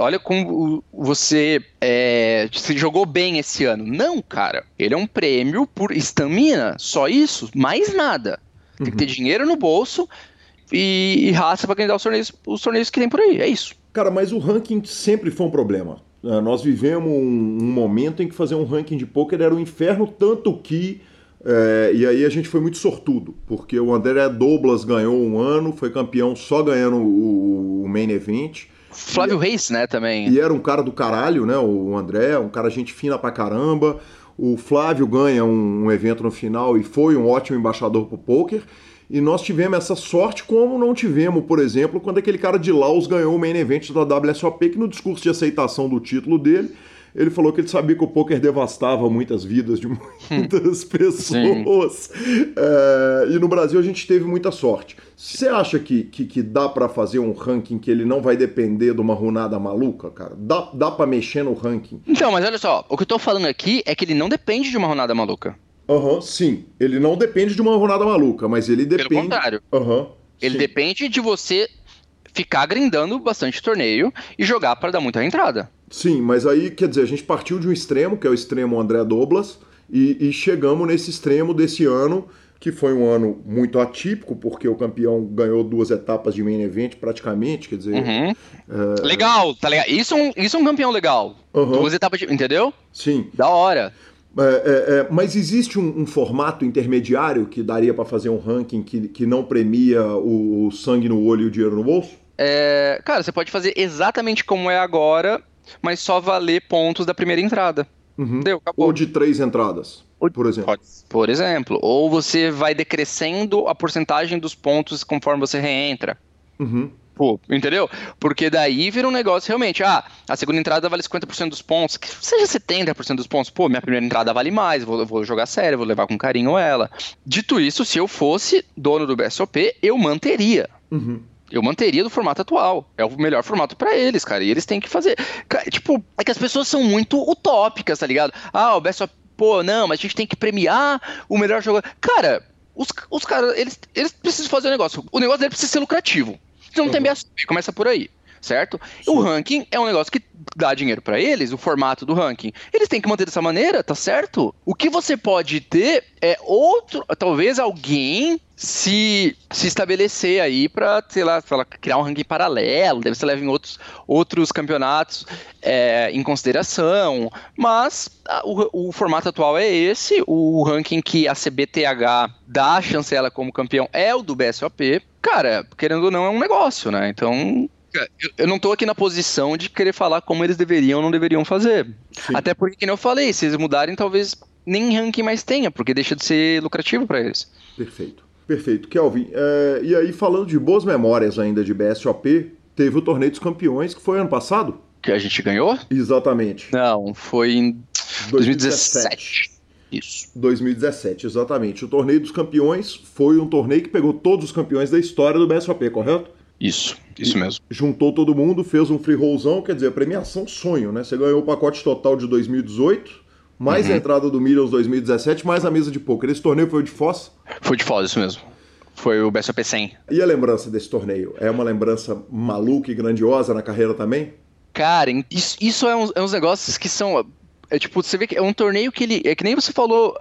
Olha como você é, se jogou bem esse ano. Não, cara. Ele é um prêmio por estamina. Só isso. Mais nada. Tem que ter uhum. dinheiro no bolso e, e raça para ganhar os torneios, os torneios que tem por aí. É isso. Cara, mas o ranking sempre foi um problema. Uh, nós vivemos um, um, momento em que fazer um ranking de poker era um inferno, tanto que é, e aí a gente foi muito sortudo, porque o André Douglas ganhou um ano, foi campeão só ganhando o, o main event. Flávio e, Reis, né, também. E era um cara do caralho, né, o André, um cara gente fina pra caramba. O Flávio ganha um, um evento no final e foi um ótimo embaixador pro poker. E nós tivemos essa sorte como não tivemos, por exemplo, quando aquele cara de Laos ganhou o main event da WSOP, que no discurso de aceitação do título dele, ele falou que ele sabia que o poker devastava muitas vidas de muitas pessoas. É, e no Brasil a gente teve muita sorte. Você acha que, que, que dá para fazer um ranking que ele não vai depender de uma runada maluca, cara? Dá, dá para mexer no ranking? Então, mas olha só, o que eu tô falando aqui é que ele não depende de uma runada maluca. Aham, uhum, sim. Ele não depende de uma runada maluca, mas ele depende. Pelo contrário. Uhum, ele sim. depende de você ficar grindando bastante torneio e jogar para dar muita entrada. Sim, mas aí, quer dizer, a gente partiu de um extremo, que é o extremo André Doblas, e, e chegamos nesse extremo desse ano, que foi um ano muito atípico, porque o campeão ganhou duas etapas de main event praticamente, quer dizer... Uhum. É... Legal, tá legal. Isso é um, isso é um campeão legal. Uhum. Duas etapas de... Entendeu? Sim. Da hora. É, é, é, mas existe um, um, formato intermediário que daria para fazer um ranking que, que não premia o, o sangue no olho e o dinheiro no bolso? É, cara, você pode fazer exatamente como é agora, mas só valer pontos da primeira entrada. Uhum. Deu, acabou. Ou de três entradas, por exemplo. Pode, por exemplo. Ou você vai decrescendo a porcentagem dos pontos conforme você reentra. Uhum. Pô, entendeu? Porque daí vira um negócio realmente. Ah, a segunda entrada vale 50% dos pontos, que seja 70% dos pontos. Pô, minha primeira entrada vale mais, vou, vou jogar sério, vou levar com carinho ela. Dito isso, se eu fosse dono do BSOP, eu manteria. Uhum eu manteria do formato atual. É o melhor formato para eles, cara. E eles têm que fazer. Tipo, é que as pessoas são muito utópicas, tá ligado? Ah, o Best of. Pô, não, mas a gente tem que premiar o melhor jogador. Cara, os, os caras, eles, eles precisam fazer o um negócio. O negócio dele precisa ser lucrativo. Você não uhum. tem BSOP, começa por aí certo? Sim. O ranking é um negócio que dá dinheiro para eles, o formato do ranking. Eles têm que manter dessa maneira, tá certo? O que você pode ter é outro, talvez alguém se, se estabelecer aí para, sei lá, criar um ranking paralelo, deve ser leva em outros, outros campeonatos é, em consideração, mas a, o, o, formato atual é esse, o ranking que a CBTH dá a chancela como campeão é o do BSOP, cara, querendo ou não é um negócio, né, então eu, eu não tô aqui na posição de querer falar como eles deveriam ou não deveriam fazer. Sim. Até porque, como eu falei, se eles mudarem, talvez nem ranking mais tenha, porque deixa de ser lucrativo para eles. Perfeito. Perfeito. Kelvin, é, e aí falando de boas memórias ainda de BSOP, teve o Torneio dos Campeões, que foi ano passado? Que a gente ganhou? Exatamente. Não, foi em 2017. Isso. 2017, exatamente. O torneio dos campeões foi um torneio que pegou todos os campeões da história do BSOP, correto? Isso, isso mesmo. Juntou todo mundo, fez um free rollzão, quer dizer, premiação sonho, né? Você ganhou o pacote total de 2018, mais uhum. a entrada do Millions 2017, mais a mesa de poker. Esse torneio foi de Foz? Foi de Foz, isso mesmo. Foi o BSOP 100. E a lembrança desse torneio? É uma lembrança maluca e grandiosa na carreira também? Cara, isso, isso é, uns, é uns negócios que são é tipo, você vê que é um torneio que ele. É que nem você falou.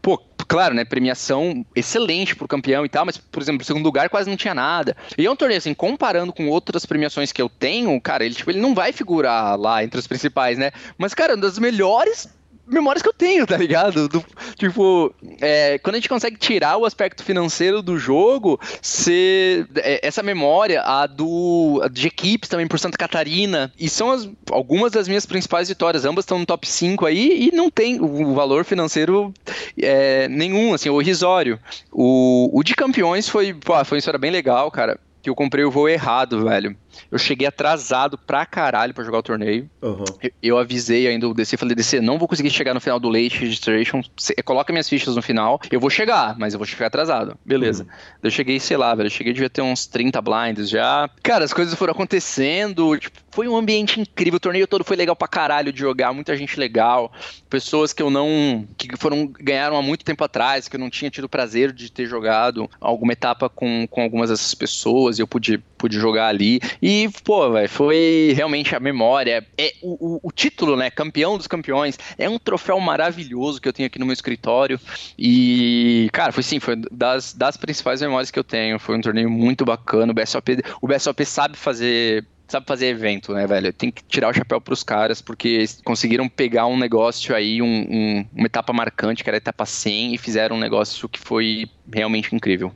Pô, claro, né? Premiação excelente pro campeão e tal, mas, por exemplo, o segundo lugar quase não tinha nada. E é um torneio, assim, comparando com outras premiações que eu tenho, cara, ele, tipo, ele não vai figurar lá entre os principais, né? Mas, cara, uma das melhores memórias que eu tenho, tá ligado? Do, tipo, é, quando a gente consegue tirar o aspecto financeiro do jogo, se, é, essa memória, a do a de equipes também por Santa Catarina, e são as, algumas das minhas principais vitórias, ambas estão no top 5 aí, e não tem o valor financeiro é, nenhum, assim, o irrisório. O, o de campeões foi, pô, foi uma história bem legal, cara, que eu comprei o voo errado, velho. Eu cheguei atrasado pra caralho pra jogar o torneio. Uhum. Eu, eu, avisei ainda o DC, falei, DC, não vou conseguir chegar no final do late registration. Cê, coloca minhas fichas no final. Eu vou chegar, mas eu vou chegar atrasado. Beleza. Uhum. Eu cheguei, sei lá, velho. Eu cheguei, devia ter uns 30 blinds já. Cara, as coisas foram acontecendo. Tipo, foi um ambiente incrível. O torneio todo foi legal pra caralho de jogar. Muita gente legal. Pessoas que eu não. que foram. ganharam há muito tempo atrás, que eu não tinha tido prazer de ter jogado alguma etapa com, com algumas dessas pessoas. E eu pude, pude jogar ali. E, pô, velho, foi realmente a memória. É o, o, o, título, né? Campeão dos campeões. É um troféu maravilhoso que eu tenho aqui no meu escritório. E, cara, foi sim, foi das, das principais memórias que eu tenho. Foi um torneio muito bacana. O BSOP, o BSOP sabe fazer sabe fazer evento, né, velho? Tem que tirar o chapéu pros caras, porque conseguiram pegar um negócio aí, um, um, uma etapa marcante, que era a etapa 100, e fizeram um negócio que foi realmente incrível.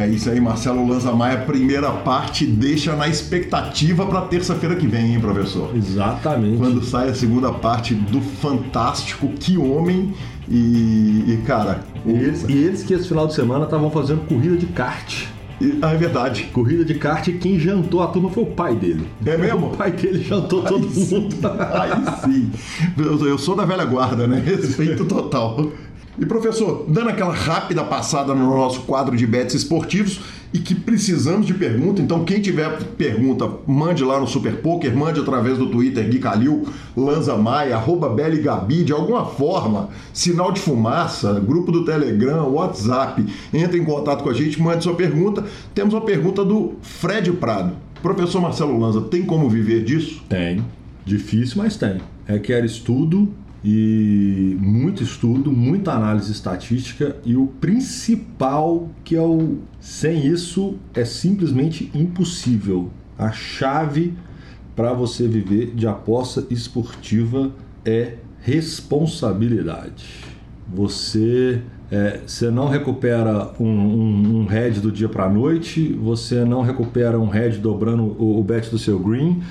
É isso aí, Marcelo Lanza Maia, primeira parte, deixa na expectativa para terça-feira que vem, hein, professor? Exatamente. Quando sai a segunda parte do Fantástico, que homem! E, e cara. E eles, e eles que esse final de semana estavam fazendo corrida de kart. Ah, é verdade. Corrida de kart e quem jantou a turma foi o pai dele. É mesmo? O pai dele jantou Aí todo sim. mundo. Aí sim. Eu, eu sou da velha guarda, né? Respeito total. E professor, dando aquela rápida passada no nosso quadro de bets esportivos e que precisamos de pergunta, então quem tiver pergunta, mande lá no Super Poker, mande através do Twitter Gui Calil, Lanza Maia, arroba Gabi, de alguma forma, sinal de fumaça, grupo do Telegram, WhatsApp, entre em contato com a gente, mande sua pergunta. Temos uma pergunta do Fred Prado. Professor Marcelo Lanza, tem como viver disso? Tem. Difícil, mas tem. Requer estudo, e muito estudo, muita análise estatística e o principal que é o sem isso é simplesmente impossível. A chave para você viver de aposta esportiva é responsabilidade. Você é, você não recupera um, um, um head do dia para a noite, você não recupera um head dobrando o, o bet do seu green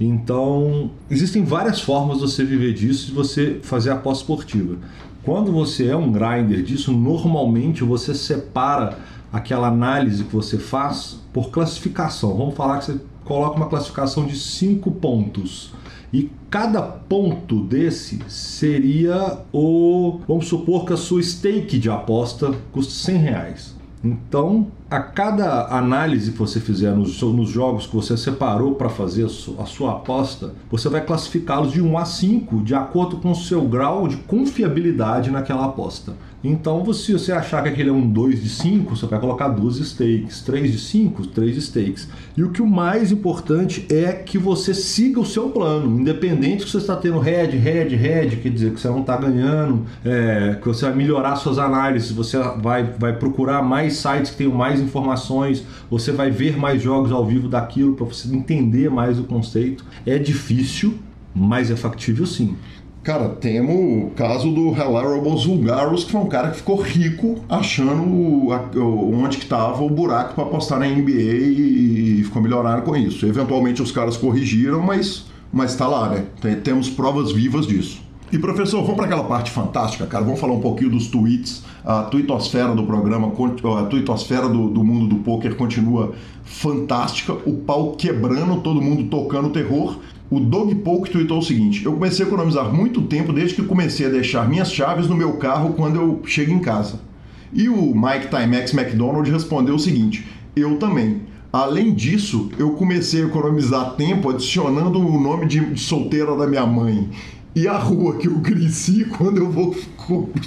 então, existem várias formas de você viver disso e você fazer aposta esportiva. Quando você é um grinder disso, normalmente você separa aquela análise que você faz por classificação. Vamos falar que você coloca uma classificação de 5 pontos. E cada ponto desse seria o. Vamos supor que a sua stake de aposta custa 100 reais. Então, a cada análise que você fizer nos, nos jogos que você separou para fazer a sua, a sua, aposta, você vai classificá-los de 1 a 5 de acordo com o seu grau de confiabilidade naquela aposta. Então, se você achar que aquele é um 2 de 5, você vai colocar duas stakes, 3 de 5, 3 stakes. E o que o mais importante é que você siga o seu plano, independente que você está tendo head, head, head, quer dizer que você não está ganhando, é, que você vai melhorar suas análises, você vai, vai procurar mais sites que tenham mais informações, você vai ver mais jogos ao vivo daquilo para você entender mais o conceito. É difícil, mas é factível sim. Cara, temos o caso do Hilarious Vulgarus, que foi um cara que ficou rico achando onde que estava o buraco para apostar na NBA e ficou milionário com isso. Eventualmente os caras corrigiram, mas mas está lá, né? Temos provas vivas disso. E professor, vamos para aquela parte fantástica, cara. Vamos falar um pouquinho dos tweets A tuitosfera do programa, a tuitosfera do, do mundo do poker continua fantástica. O pau quebrando, todo mundo tocando terror. O Dog Poke tweetou o seguinte: Eu comecei a economizar muito tempo desde que comecei a deixar minhas chaves no meu carro quando eu chego em casa. E o Mike Timex McDonald respondeu o seguinte: Eu também. Além disso, eu comecei a economizar tempo adicionando o nome de solteira da minha mãe e a rua que eu cresci quando eu vou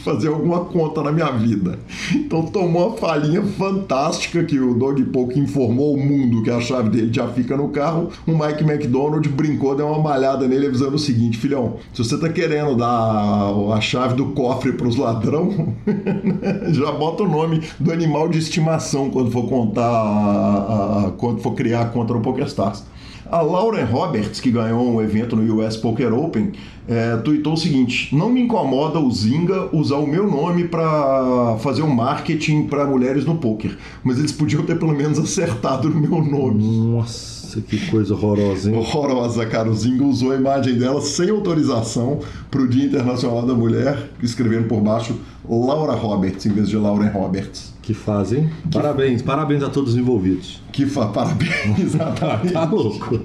fazer alguma conta na minha vida. Então tomou uma falhinha fantástica que o Dog Poke informou ao mundo que a chave dele já fica no carro. O Mike McDonald brincou, deu uma malhada nele avisando o seguinte, filhão, se você tá querendo dar a chave do cofre para os ladrão, já bota o nome do animal de estimação quando for contar, a, a, quando for criar a conta no PokerStars. A Lauren Roberts, que ganhou um evento no US Poker Open, é, tweetou o seguinte: Não me incomoda o Zinga usar o meu nome para fazer um marketing para mulheres no poker, mas eles podiam ter pelo menos acertado no meu nome. Nossa, que coisa horrorosa, hein? Horrorosa, cara. O Zinga usou a imagem dela sem autorização para o Dia Internacional da Mulher, escrevendo por baixo Laura Roberts em vez de Lauren Roberts. Que fazem. Que... Parabéns, parabéns a todos os envolvidos. Que fa... Parabéns, exatamente. tá louco.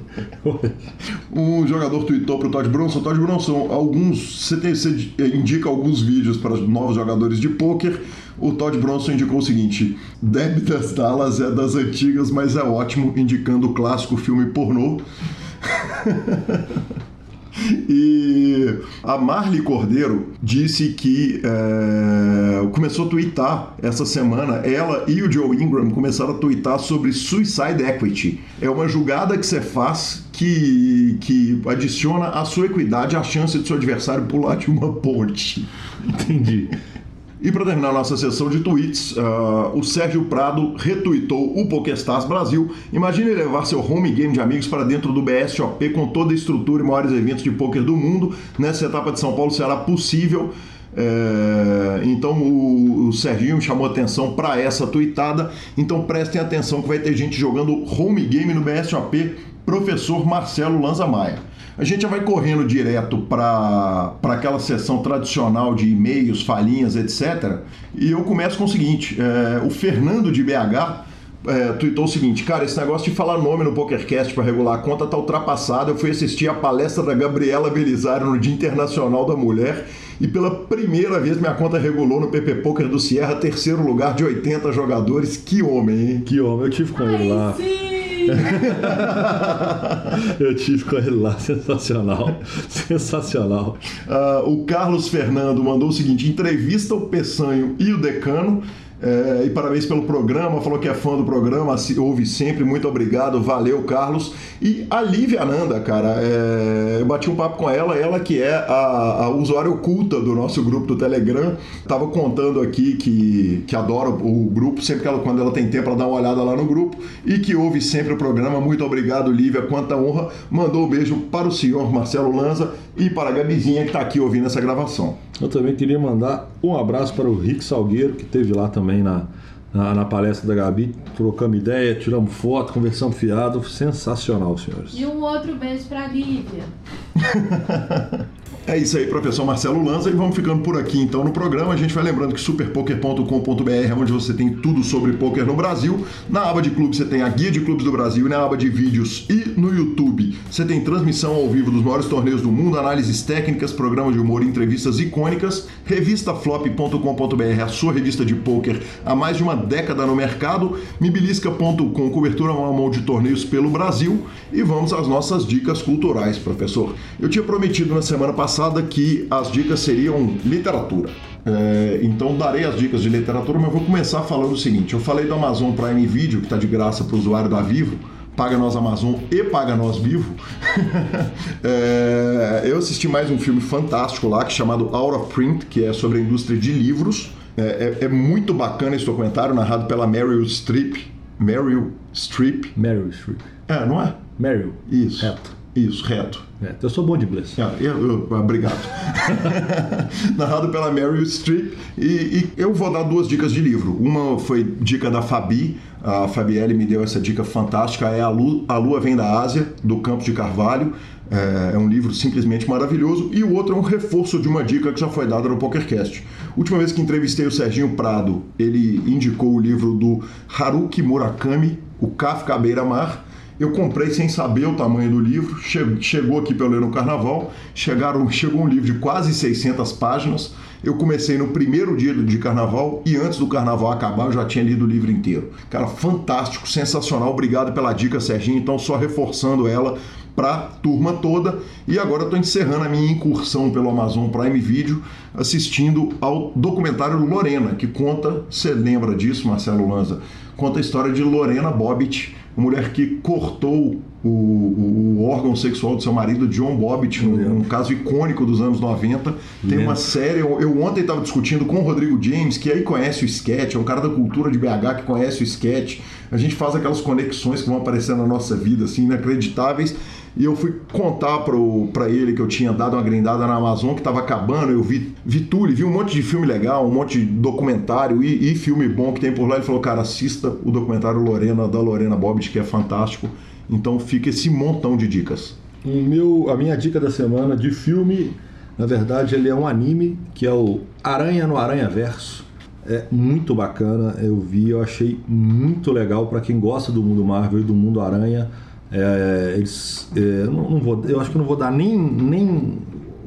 um jogador tweetou pro Todd Bronson. Todd Bronson, alguns. Você, tem, você indica alguns vídeos para novos jogadores de pôquer. O Todd Bronson indicou o seguinte: Deb das Dallas é das antigas, mas é ótimo, indicando o clássico filme pornô. E a Marli Cordeiro disse que é, começou a twittar essa semana. Ela e o Joe Ingram começaram a twittar sobre suicide equity. É uma julgada que você faz que, que adiciona à sua equidade a chance de seu adversário pular de uma ponte. Entendi. E para terminar nossa sessão de tweets, uh, o Sérgio Prado retuitou o PokéStars Brasil. Imagine levar seu home game de amigos para dentro do BSOP com toda a estrutura e maiores eventos de poker do mundo. Nessa etapa de São Paulo será possível. É, então o, o Serginho chamou atenção para essa tweetada. Então prestem atenção que vai ter gente jogando home game no BSOP. Professor Marcelo Lanza Maia. A gente já vai correndo direto para aquela sessão tradicional de e-mails, falinhas, etc. E eu começo com o seguinte: é, o Fernando de BH é, tweetou o seguinte, cara, esse negócio de falar nome no PokerCast para regular a conta tá ultrapassado. Eu fui assistir a palestra da Gabriela Belisário no Dia Internacional da Mulher e pela primeira vez minha conta regulou no PP Poker do Sierra, terceiro lugar de 80 jogadores. Que homem, hein? Que homem, eu tive com ele lá. Sim. Eu tive com ele lá, sensacional. Sensacional. Uh, o Carlos Fernando mandou o seguinte: entrevista o Peçanho e o Decano. É, e parabéns pelo programa, falou que é fã do programa, ouve sempre, muito obrigado, valeu, Carlos. E a Lívia Ananda, cara, é, eu bati um papo com ela, ela que é a, a usuária oculta do nosso grupo do Telegram, tava contando aqui que, que adora o, grupo, sempre que ela, quando ela tem tempo, ela dá uma olhada lá no grupo e que ouve sempre o programa. Muito obrigado, Lívia, quanta honra. Mandou um beijo para o senhor Marcelo Lanza e para a Gabizinha que está aqui ouvindo essa gravação. Eu também queria mandar um abraço para o Rick Salgueiro, que esteve lá também na, na, na, palestra da Gabi. Trocamos ideia, tiramos foto, conversamos fiado. Sensacional, senhores. E um outro beijo para a Lívia. É isso aí, professor Marcelo Lanza, e vamos ficando por aqui então no programa. A gente vai lembrando que superpoker.com.br é onde você tem tudo sobre poker no Brasil. Na aba de clubes você tem a guia de clubes do Brasil, e na aba de vídeos e no YouTube você tem transmissão ao vivo dos maiores torneios do mundo, análises técnicas, programas de humor entrevistas icônicas. Revistaflop.com.br, a sua revista de poker há mais de uma década no mercado. Mibilisca.com, cobertura a mão de torneios pelo Brasil. E vamos às nossas dicas culturais, professor. Eu tinha prometido na semana passada passada que as dicas seriam literatura. É, então darei as dicas de literatura, mas vou começar falando o seguinte: eu falei do Amazon Prime Video, que está de graça para o usuário da Vivo, paga nós Amazon e paga nós Vivo. é, eu assisti mais um filme fantástico lá, que é chamado Out of Print, que é sobre a indústria de livros. É, é, é muito bacana esse documentário, narrado pela Meryl Streep. Meryl Streep. Meryl Streep. É, não é? Meryl. Isso. Isso, reto. É, eu sou bom de inglês. É, eu, eu, obrigado. Narrado pela Meryl Streep. E, e, eu vou dar duas dicas de livro. Uma foi dica da Fabi. A Fabielle me deu essa dica fantástica. É A, Lua, a Lua Vem da Ásia, do Campos de Carvalho. É, é um livro simplesmente maravilhoso. E o outro é um reforço de uma dica que já foi dada no PokerCast. Última vez que entrevistei o Serginho Prado, ele indicou o livro do Haruki Murakami, O Kafka à Beira-Mar. Eu comprei sem saber o tamanho do livro, chegou aqui para eu ler no carnaval, chegaram, chegou um livro de quase 600 páginas. Eu comecei no primeiro dia de carnaval e antes do carnaval acabar eu já tinha lido o livro inteiro. Cara, fantástico, sensacional. Obrigado pela dica, Serginho. Então, só reforçando ela para turma toda. E agora estou encerrando a minha incursão pelo Amazon Prime Video assistindo ao documentário Lorena, que conta, você lembra disso, Marcelo Lanza? Conta a história de Lorena Bobbitt, uma mulher que cortou o, o, o, órgão sexual do seu marido, John Bobbitt, um, um caso icônico dos anos 90. Tem uma série, eu, eu ontem estava discutindo com o Rodrigo James, que aí conhece o sketch, é um cara da cultura de BH que conhece o sketch. A gente faz aquelas conexões que vão aparecendo na nossa vida, assim, inacreditáveis. E eu fui contar para ele que eu tinha dado uma grindada na Amazon, que estava acabando. Eu vi, vi tudo, vi um monte de filme legal, um monte de documentário e, e, filme bom que tem por lá. Ele falou, cara, assista o documentário Lorena, da Lorena Bobbitt, que é fantástico. Então fica esse montão de dicas. O meu, a minha dica da semana de filme, na verdade, ele é um anime que é o Aranha no Aranha Verso. É muito bacana, eu vi, eu achei muito legal para quem gosta do mundo Marvel e do mundo Aranha é, eles, é, não, não, vou, eu acho que não vou dar nem, nem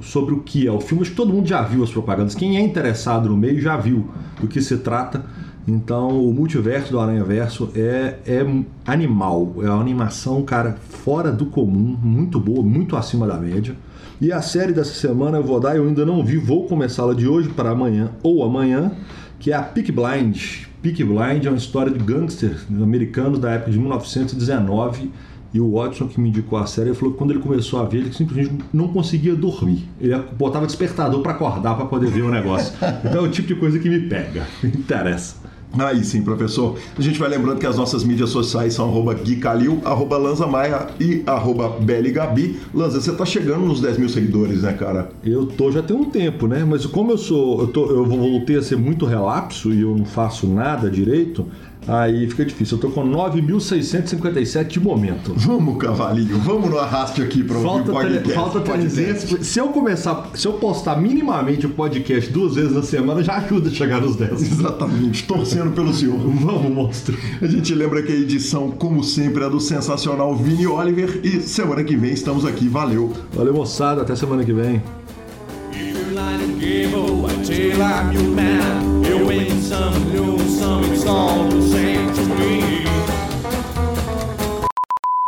sobre o que é o filme, acho que todo mundo já viu as propagandas. Quem é interessado no meio já viu do que se trata. Então, o multiverso do Aranha Verso é, é animal, é uma animação, cara, fora do comum, muito boa, muito acima da média. E a série dessa semana eu vou dar, eu ainda não vi, vou começá-la de hoje para amanhã ou amanhã, que é a Peak Blind. Peak Blind é uma história de gangsters americanos da época de 1919 e o Watson, que me indicou a série, falou que quando ele começou a ver, ele simplesmente não conseguia dormir. Ele botava despertador para acordar para poder ver o negócio. Então é o tipo de coisa que me pega, me interessa. Aí sim, professor. A gente vai lembrando que as nossas mídias sociais são arroba Gui Calil, arroba Lanza Maia e arroba Gabi. Lanza, você tá chegando nos 10 mil seguidores, né, cara? Eu tô já tem um tempo, né? Mas como eu sou. Eu, tô, eu voltei a ser muito relapso e eu não faço nada direito, Aí fica difícil. Eu tô com 9.657 de momento. Vamos, cavalinho, vamos no arraste aqui para o podcast. Falta 300. Se eu começar, se eu postar minimamente o podcast duas vezes na semana, já ajuda a chegar nos 10. Exatamente, torcendo pelo senhor. Vamos, monstro. A gente lembra que a edição, como sempre, é do sensacional Vini Oliver e semana que vem estamos aqui. Valeu. Valeu, moçada. Até semana que vem.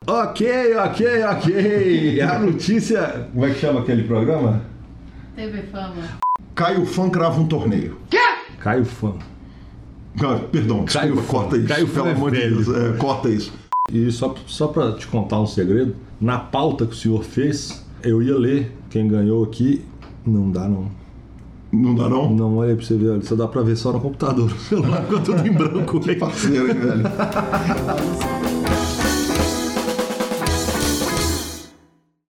Ok, ok, ok. A notícia. Como é que chama aquele programa? TV Fama. Caio Fã crava um torneio. Quê? Caio Fã. Ah, perdão, Caio desculpa, corta isso. Caio pelo é amor de Deus, é, corta isso. E só, só pra te contar um segredo, na pauta que o senhor fez, eu ia ler quem ganhou aqui. Não dá, não. Não dá não? Não, olha pra você ver, só dá pra ver só no computador. O celular ficou tudo em branco. que parceiro, hein, velho?